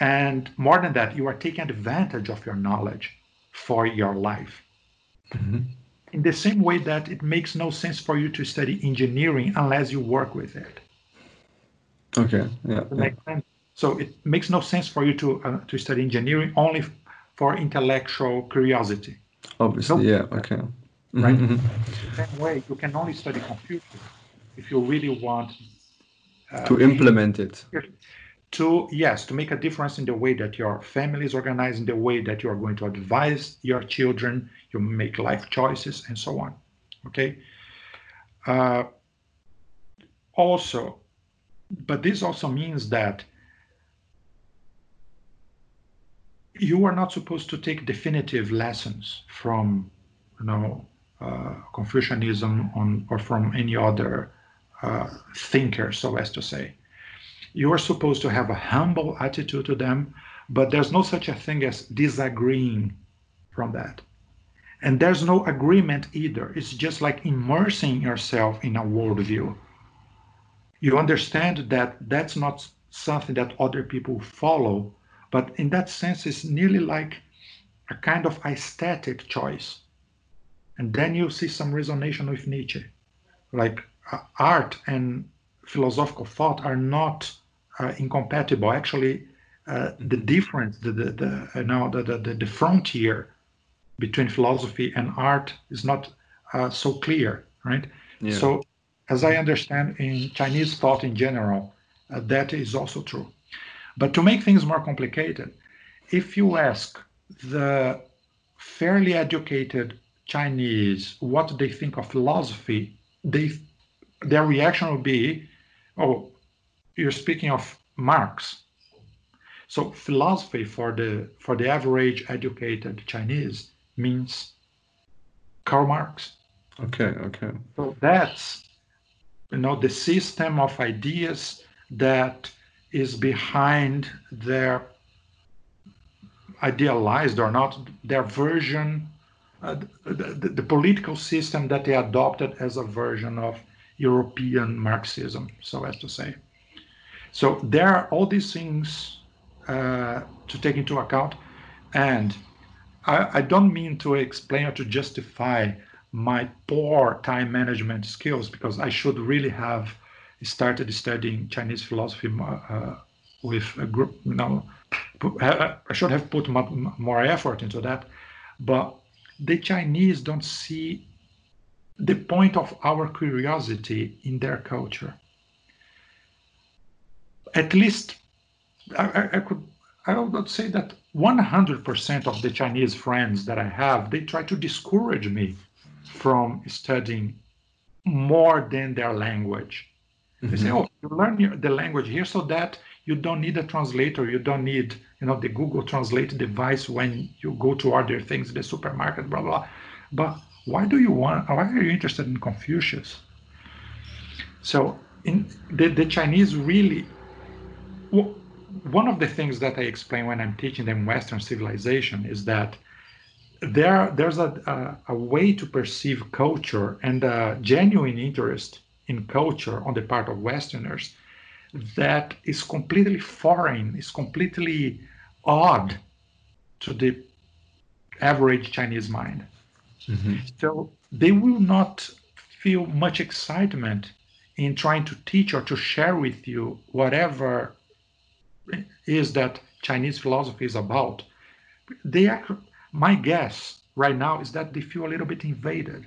And more than that, you are taking advantage of your knowledge for your life. Mm-hmm. In the same way that it makes no sense for you to study engineering unless you work with it. Okay. Yeah. yeah. So it makes no sense for you to uh, to study engineering only for intellectual curiosity. Obviously, yeah. Okay. Right. Mm-hmm. Same way, you can only study Confucius if you really want uh, to implement it. To yes, to make a difference in the way that your family is organized, in the way that you are going to advise your children, you make life choices, and so on. Okay. Uh, also, but this also means that you are not supposed to take definitive lessons from you know uh, Confucianism on, or from any other uh, thinker, so as to say. You are supposed to have a humble attitude to them, but there's no such a thing as disagreeing from that. And there's no agreement either. It's just like immersing yourself in a worldview. You understand that that's not something that other people follow, but in that sense, it's nearly like a kind of aesthetic choice. And then you see some resonance with Nietzsche. Like uh, art and philosophical thought are not uh, incompatible. Actually, uh, the difference, the, the, the, you know, the, the, the frontier between philosophy and art is not uh, so clear, right? Yeah. So, as I understand in Chinese thought in general, uh, that is also true. But to make things more complicated, if you ask the fairly educated Chinese what they think of philosophy, they their reaction will be, "Oh, you're speaking of Marx." So philosophy for the for the average educated Chinese means Karl Marx. Okay, okay. So that's you know the system of ideas that is behind their idealized or not their version uh, the, the, the, political system that they adopted as a version of european marxism so as to say so there are all these things uh, to take into account and I, I don't mean to explain or to justify my poor time management skills because i should really have started studying Chinese philosophy uh, with a group. You know, I should have put more effort into that, but the Chinese don't see the point of our curiosity in their culture. at least I, I could I would not say that 100% of the Chinese friends that I have, they try to discourage me from studying more than their language. Mm-hmm. They say, "Oh, you learn the language here so that you don't need a translator. You don't need, you know, the Google Translate device when you go to order things in the supermarket, blah blah." But why do you want? Why are you interested in Confucius? So, in the, the Chinese really, one of the things that I explain when I'm teaching them Western civilization is that there there's a, a, a, way to perceive culture and a genuine interest in culture on the part of Westerners that is completely foreign, is completely odd to the average Chinese mind. Mm-hmm. So they will not feel much excitement in trying to teach or to share with you whatever is that Chinese philosophy is about. They are, my guess right now is that they feel a little bit invaded.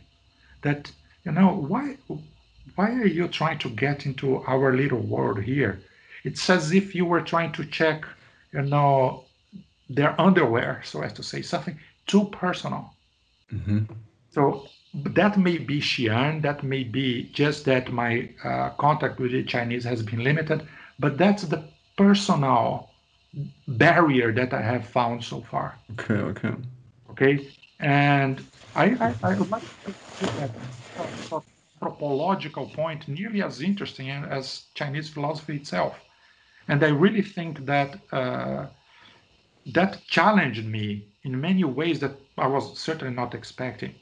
That you know why why are you trying to get into our little world here? It's as if you were trying to check, you know, their underwear, so as to say something too personal. Mm-hmm. So that may be Xi'an, that may be just that my uh, contact with the Chinese has been limited, but that's the personal barrier that I have found so far. Okay, okay. Okay, and I, I, I would like to put that anthropological point nearly as interesting as Chinese philosophy itself. And I really think that uh, that challenged me in many ways that I was certainly not expecting.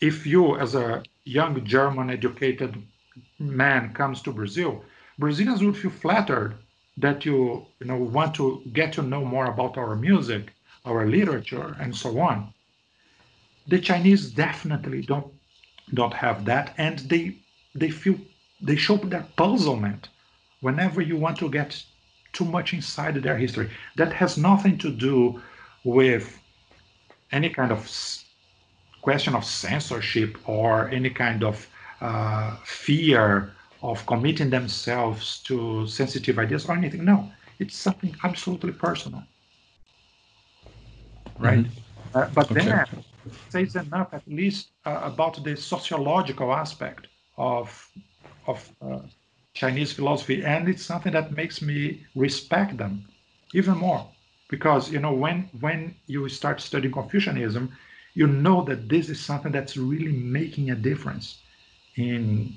If you, as a young German educated man, comes to Brazil, Brazilians would feel flattered that you, you know, want to get to know more about our music, our literature, and so on. The Chinese definitely don't don't have that, and they they feel they show their puzzlement whenever you want to get too much inside their history. That has nothing to do with any kind of question of censorship or any kind of uh, fear of committing themselves to sensitive ideas or anything. No, it's something absolutely personal. Right? Mm-hmm. Uh, but okay. then says enough at least uh, about the sociological aspect of of uh, Chinese philosophy, and it's something that makes me respect them even more because you know when when you start studying Confucianism, you know that this is something that's really making a difference in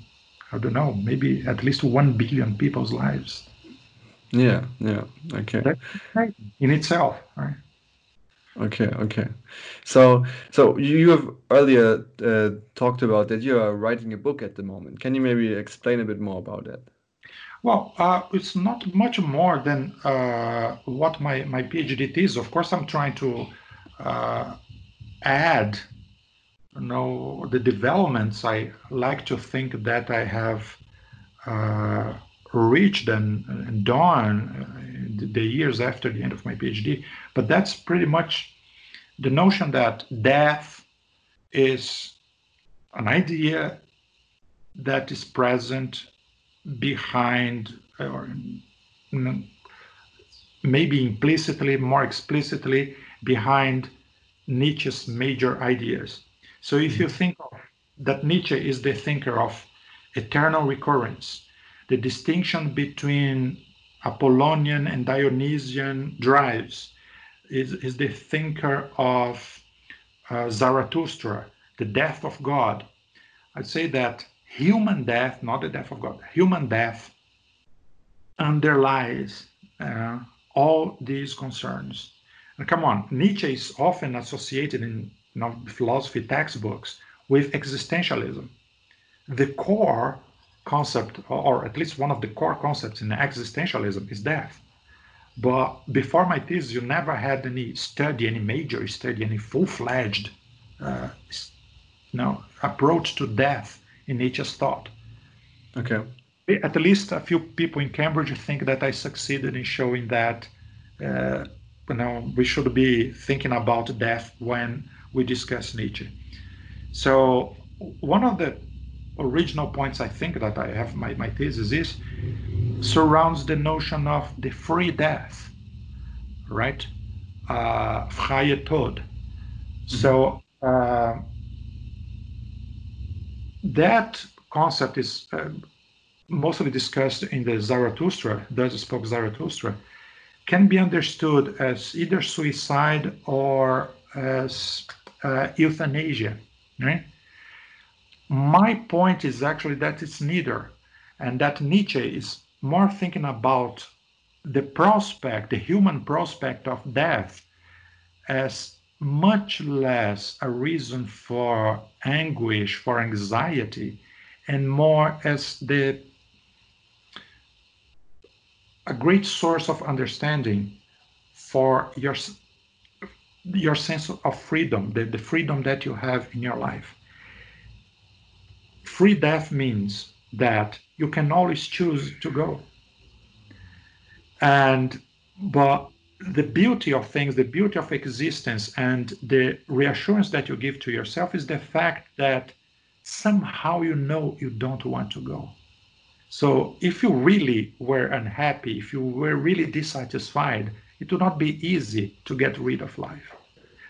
I don't know, maybe at least one billion people's lives. Yeah, yeah, okay. That's in itself, right? Okay, okay. So, so you have earlier uh, talked about that you are writing a book at the moment. Can you maybe explain a bit more about that? Well, uh, it's not much more than uh, what my, my PhD is. Of course, I'm trying to uh, add you know the developments i like to think that i have uh, reached and, and done uh, the years after the end of my phd but that's pretty much the notion that death is an idea that is present behind or maybe implicitly more explicitly behind nietzsche's major ideas so if you think of that Nietzsche is the thinker of eternal recurrence, the distinction between Apollonian and Dionysian drives, is, is the thinker of uh, Zarathustra, the death of God. I'd say that human death, not the death of God, human death underlies uh, all these concerns. And come on, Nietzsche is often associated in you know, philosophy textbooks with existentialism. The core concept, or at least one of the core concepts in existentialism, is death. But before my thesis, you never had any study, any major study, any full-fledged, uh, you know, approach to death in Nietzsche's thought. Okay. At least a few people in Cambridge think that I succeeded in showing that, uh, you know, we should be thinking about death when we discuss Nietzsche. So one of the original points I think that I have my, my thesis is surrounds the notion of the free death, right? Uh, freie Tod. Mm-hmm. So uh, that concept is uh, mostly discussed in the Zarathustra, thus spoke Zarathustra, can be understood as either suicide or as uh, euthanasia. Right? My point is actually that it's neither, and that Nietzsche is more thinking about the prospect, the human prospect of death, as much less a reason for anguish, for anxiety, and more as the a great source of understanding for your your sense of freedom, the, the freedom that you have in your life. Free death means that you can always choose to go. And but the beauty of things, the beauty of existence, and the reassurance that you give to yourself is the fact that somehow you know you don't want to go. So if you really were unhappy, if you were really dissatisfied, it would not be easy to get rid of life.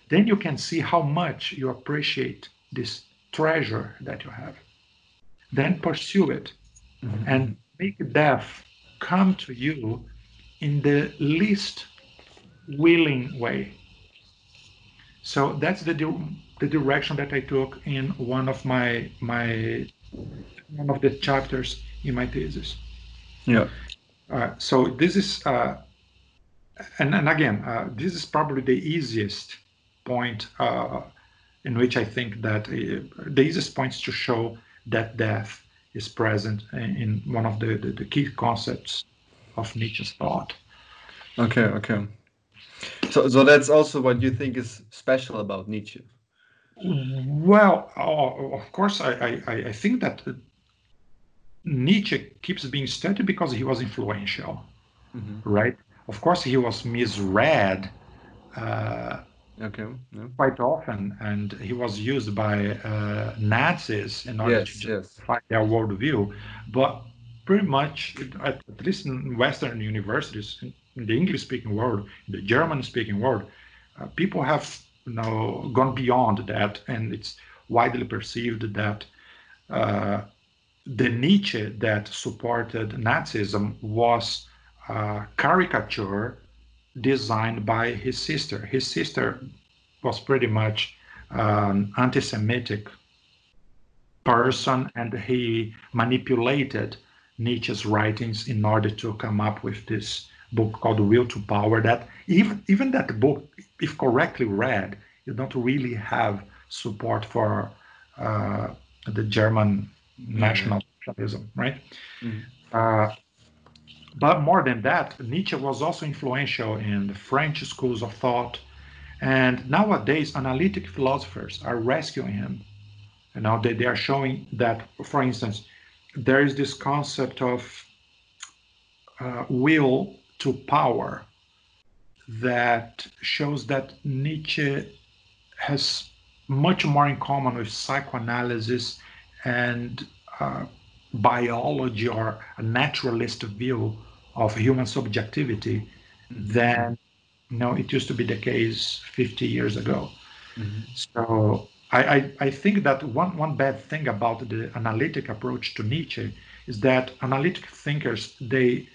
Then you can see how much you appreciate this treasure that you have. Then pursue it mm-hmm. and make death come to you in the least willing way. So that's the the direction that I took in one of my my one of the chapters in my thesis. Yeah. Uh, so this is uh, and and again uh, this is probably the easiest point uh, in which I think that uh, the easiest points to show that death is present in, in one of the, the, the key concepts of Nietzsche's thought. Okay. Okay. So, so that's also what you think is special about Nietzsche. Well, uh, of course, I, I, I think that Nietzsche keeps being studied because he was influential, mm-hmm. right? Of course, he was misread uh, okay. Yeah. quite often, and he was used by uh, Nazis in order yes, to yes. fight their worldview. But pretty much, at, at least in Western universities, in the English-speaking world, in the German-speaking world, uh, people have you know gone beyond that, and it's widely perceived that uh, the Nietzsche that supported Nazism was a caricature designed by his sister. His sister was pretty much an anti-Semitic person, and he manipulated Nietzsche's writings in order to come up with this book called The Will to Power that even even that book, if correctly read, you don't really have support for uh, the German national socialism, right? Mm-hmm. Uh, but more than that, Nietzsche was also influential in the French schools of thought. And nowadays, analytic philosophers are rescuing him. And now they, they are showing that, for instance, there is this concept of uh, will to power that shows that Nietzsche has much more in common with psychoanalysis and uh, biology or a naturalist view of human subjectivity than you know it used to be the case 50 years ago. Mm-hmm. So I, I, I, think that one, one bad thing about the analytic approach to Nietzsche is that analytic thinkers they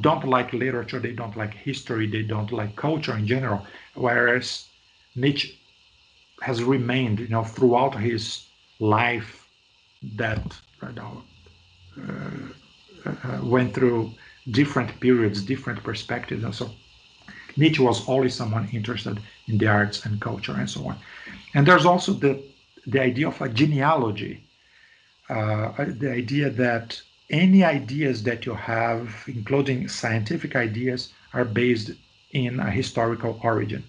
don't like literature, they don't like history, they don't like culture in general. Whereas Nietzsche has remained, you know, throughout his life that you know, uh, uh, went through different periods, different perspectives, and so Nietzsche was always someone interested in the arts and culture and so on. And there's also the the idea of a genealogy, uh, the idea that any ideas that you have, including scientific ideas, are based in a historical origin.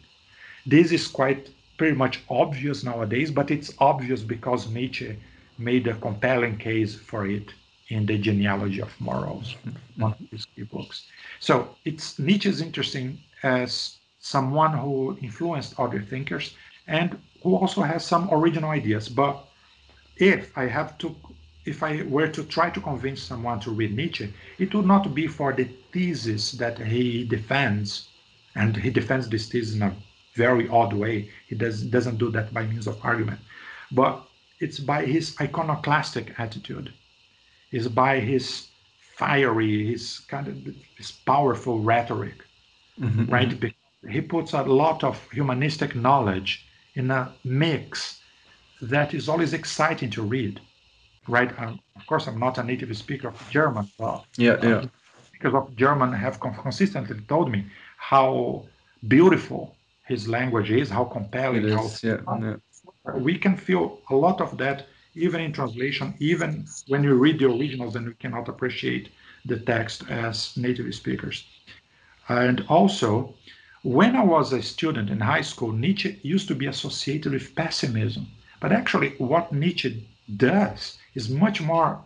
This is quite pretty much obvious nowadays, but it's obvious because Nietzsche made a compelling case for it in the genealogy of morals, one of his key books. So it's Nietzsche's interesting as someone who influenced other thinkers and who also has some original ideas. But if I have to if I were to try to convince someone to read Nietzsche, it would not be for the thesis that he defends, and he defends this thesis in a very odd way. He does, doesn't do that by means of argument, but it's by his iconoclastic attitude, is by his fiery, his kind of his powerful rhetoric, mm-hmm. right? He puts a lot of humanistic knowledge in a mix that is always exciting to read, right? Um, of course, I'm not a native speaker of German. But yeah, yeah. Speakers of German have consistently told me how beautiful his language is, how compelling. How, yeah, yeah. We can feel a lot of that even in translation, even when you read the originals and we cannot appreciate the text as native speakers. And also, when I was a student in high school, Nietzsche used to be associated with pessimism. But actually, what Nietzsche does is much more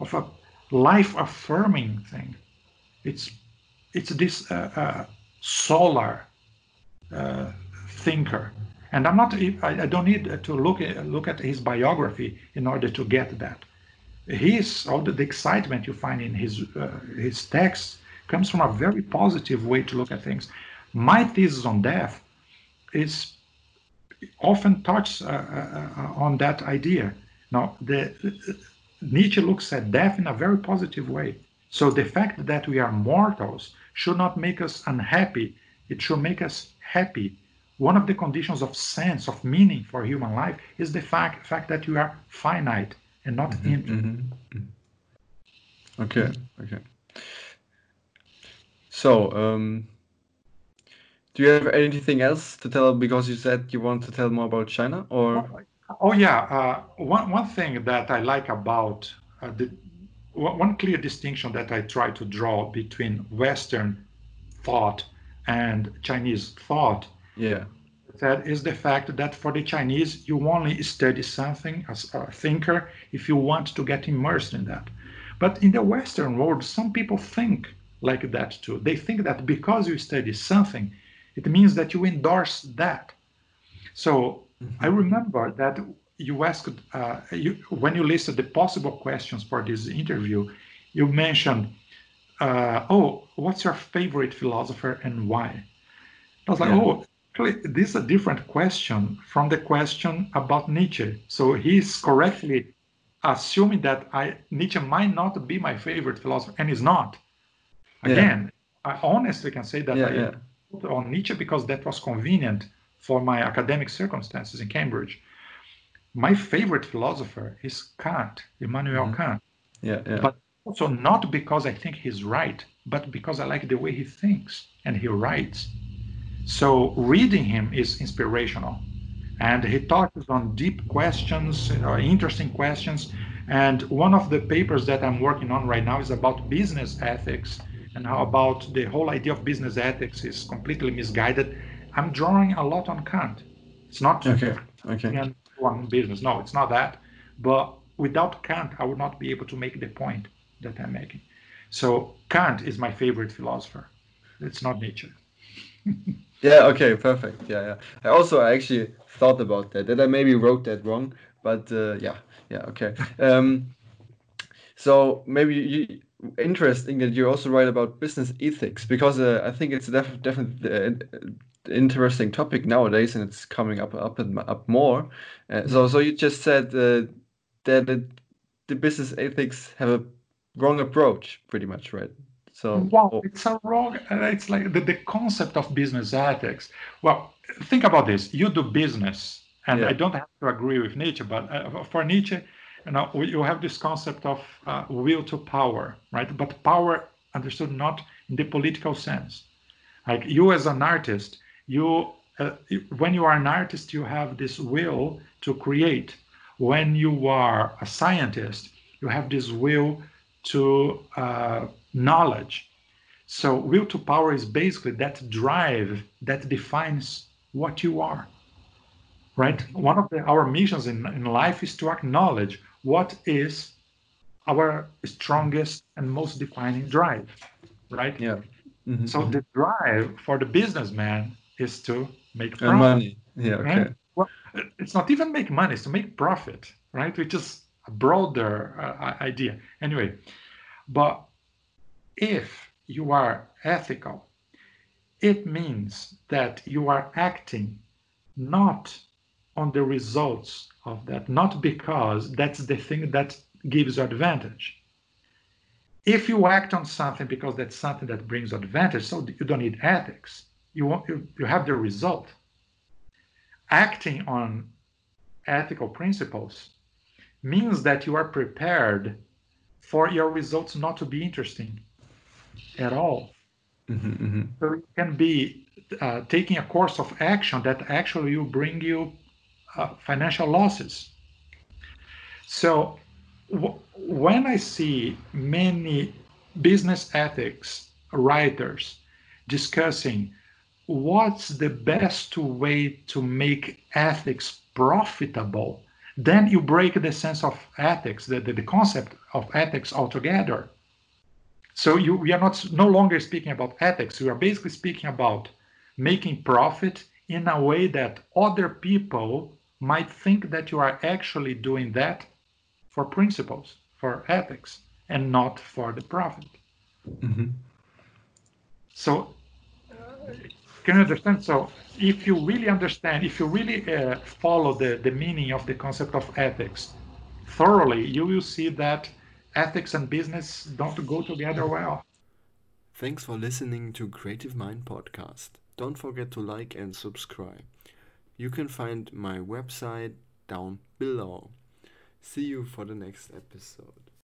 of a life affirming thing. It's, it's this uh, uh, solar uh, thinker and I'm not. I, don't need to look at, look at his biography in order to get that. His all the, the excitement you find in his uh, his text comes from a very positive way to look at things. My thesis on death is often touched uh, uh, uh on that idea. Now, the Nietzsche looks at death in a very positive way. So the fact that we are mortals should not make us unhappy. It should make us happy one of the conditions of sense, of meaning for human life is the fact, fact that you are finite and not mm-hmm, infinite. Mm-hmm. mm-hmm. Okay, okay. So, um, do you have anything else to tell? Because you said you want to tell more about China, or? Oh yeah, uh, one one thing that I like about uh, the one clear distinction that I try to draw between Western thought and Chinese thought yeah. That is the fact that for the Chinese, you only study something as a thinker if you want to get immersed in that. But in the Western world, some people think like that too. They think that because you study something, it means that you endorse that. So mm-hmm. I remember that you asked, uh, you, when you listed the possible questions for this interview, you mentioned, uh, oh, what's your favorite philosopher and why? I was like, yeah. oh, Actually, this is a different question from the question about Nietzsche. So he's correctly assuming that I, Nietzsche might not be my favorite philosopher, and is not. Again, yeah. I honestly can say that yeah, I on Nietzsche because that was convenient for my academic circumstances in Cambridge. My favorite philosopher is Kant, Immanuel mm-hmm. Kant. Yeah, yeah. But also not because I think he's right, but because I like the way he thinks and he writes. So reading him is inspirational. And he touches on deep questions, uh, interesting questions. And one of the papers that I'm working on right now is about business ethics and how about the whole idea of business ethics is completely misguided. I'm drawing a lot on Kant. It's not okay. Okay. on business. No, it's not that. But without Kant, I would not be able to make the point that I'm making. So Kant is my favorite philosopher. It's not Nietzsche. *laughs* Yeah, okay, perfect. Yeah, yeah. I also I actually thought about that, that I maybe wrote that wrong, but uh, yeah, yeah, okay. Um, so maybe you, interesting that you also write about business ethics because uh, I think it's def- definitely uh, interesting topic nowadays, and it's coming up up and up more. Uh, so, so you just said uh, that it, the business ethics have a wrong approach, pretty much, right? So wow, oh. it's a wrong. It's like the, the concept of business ethics. Well, think about this. You do business, and yeah. I don't have to agree with Nietzsche, but uh, for Nietzsche, you know, you have this concept of uh, will to power, right? But power understood not in the political sense. Like you as an artist, you uh, when you are an artist, you have this will to create. When you are a scientist, you have this will to uh, knowledge. So, will to power is basically that drive that defines what you are. Right? One of the, our missions in, in life is to acknowledge what is our strongest and most defining drive. Right? Yeah. Mm-hmm. So, the drive for the businessman is to make profit. money. Yeah. Okay. Right? Well, it's not even make money, it's to make profit, right? Which is a broader uh, idea. Anyway, but if you are ethical, it means that you are acting not on the results of that, not because that's the thing that gives you advantage. If you act on something because that's something that brings advantage, so you don't need ethics. You want you, you have the result. Acting on ethical principles means that you are prepared for your results not to be interesting at all. Mm-hmm, mm-hmm. So it can be uh, taking a course of action that actually will bring you uh, financial losses. So w- when I see many business ethics writers discussing what's the best way to make ethics profitable, then you break the sense of ethics, the, the, the concept of ethics altogether. So you, we are not no longer speaking about ethics. We are basically speaking about making profit in a way that other people might think that you are actually doing that for principles, for ethics, and not for the profit. Mm-hmm. So, can you understand? So, if you really understand, if you really uh, follow the, the meaning of the concept of ethics thoroughly, you will see that ethics and business don't go together well. Thanks for listening to Creative Mind Podcast. Don't forget to like and subscribe. You can find my website down below. See you for the next episode.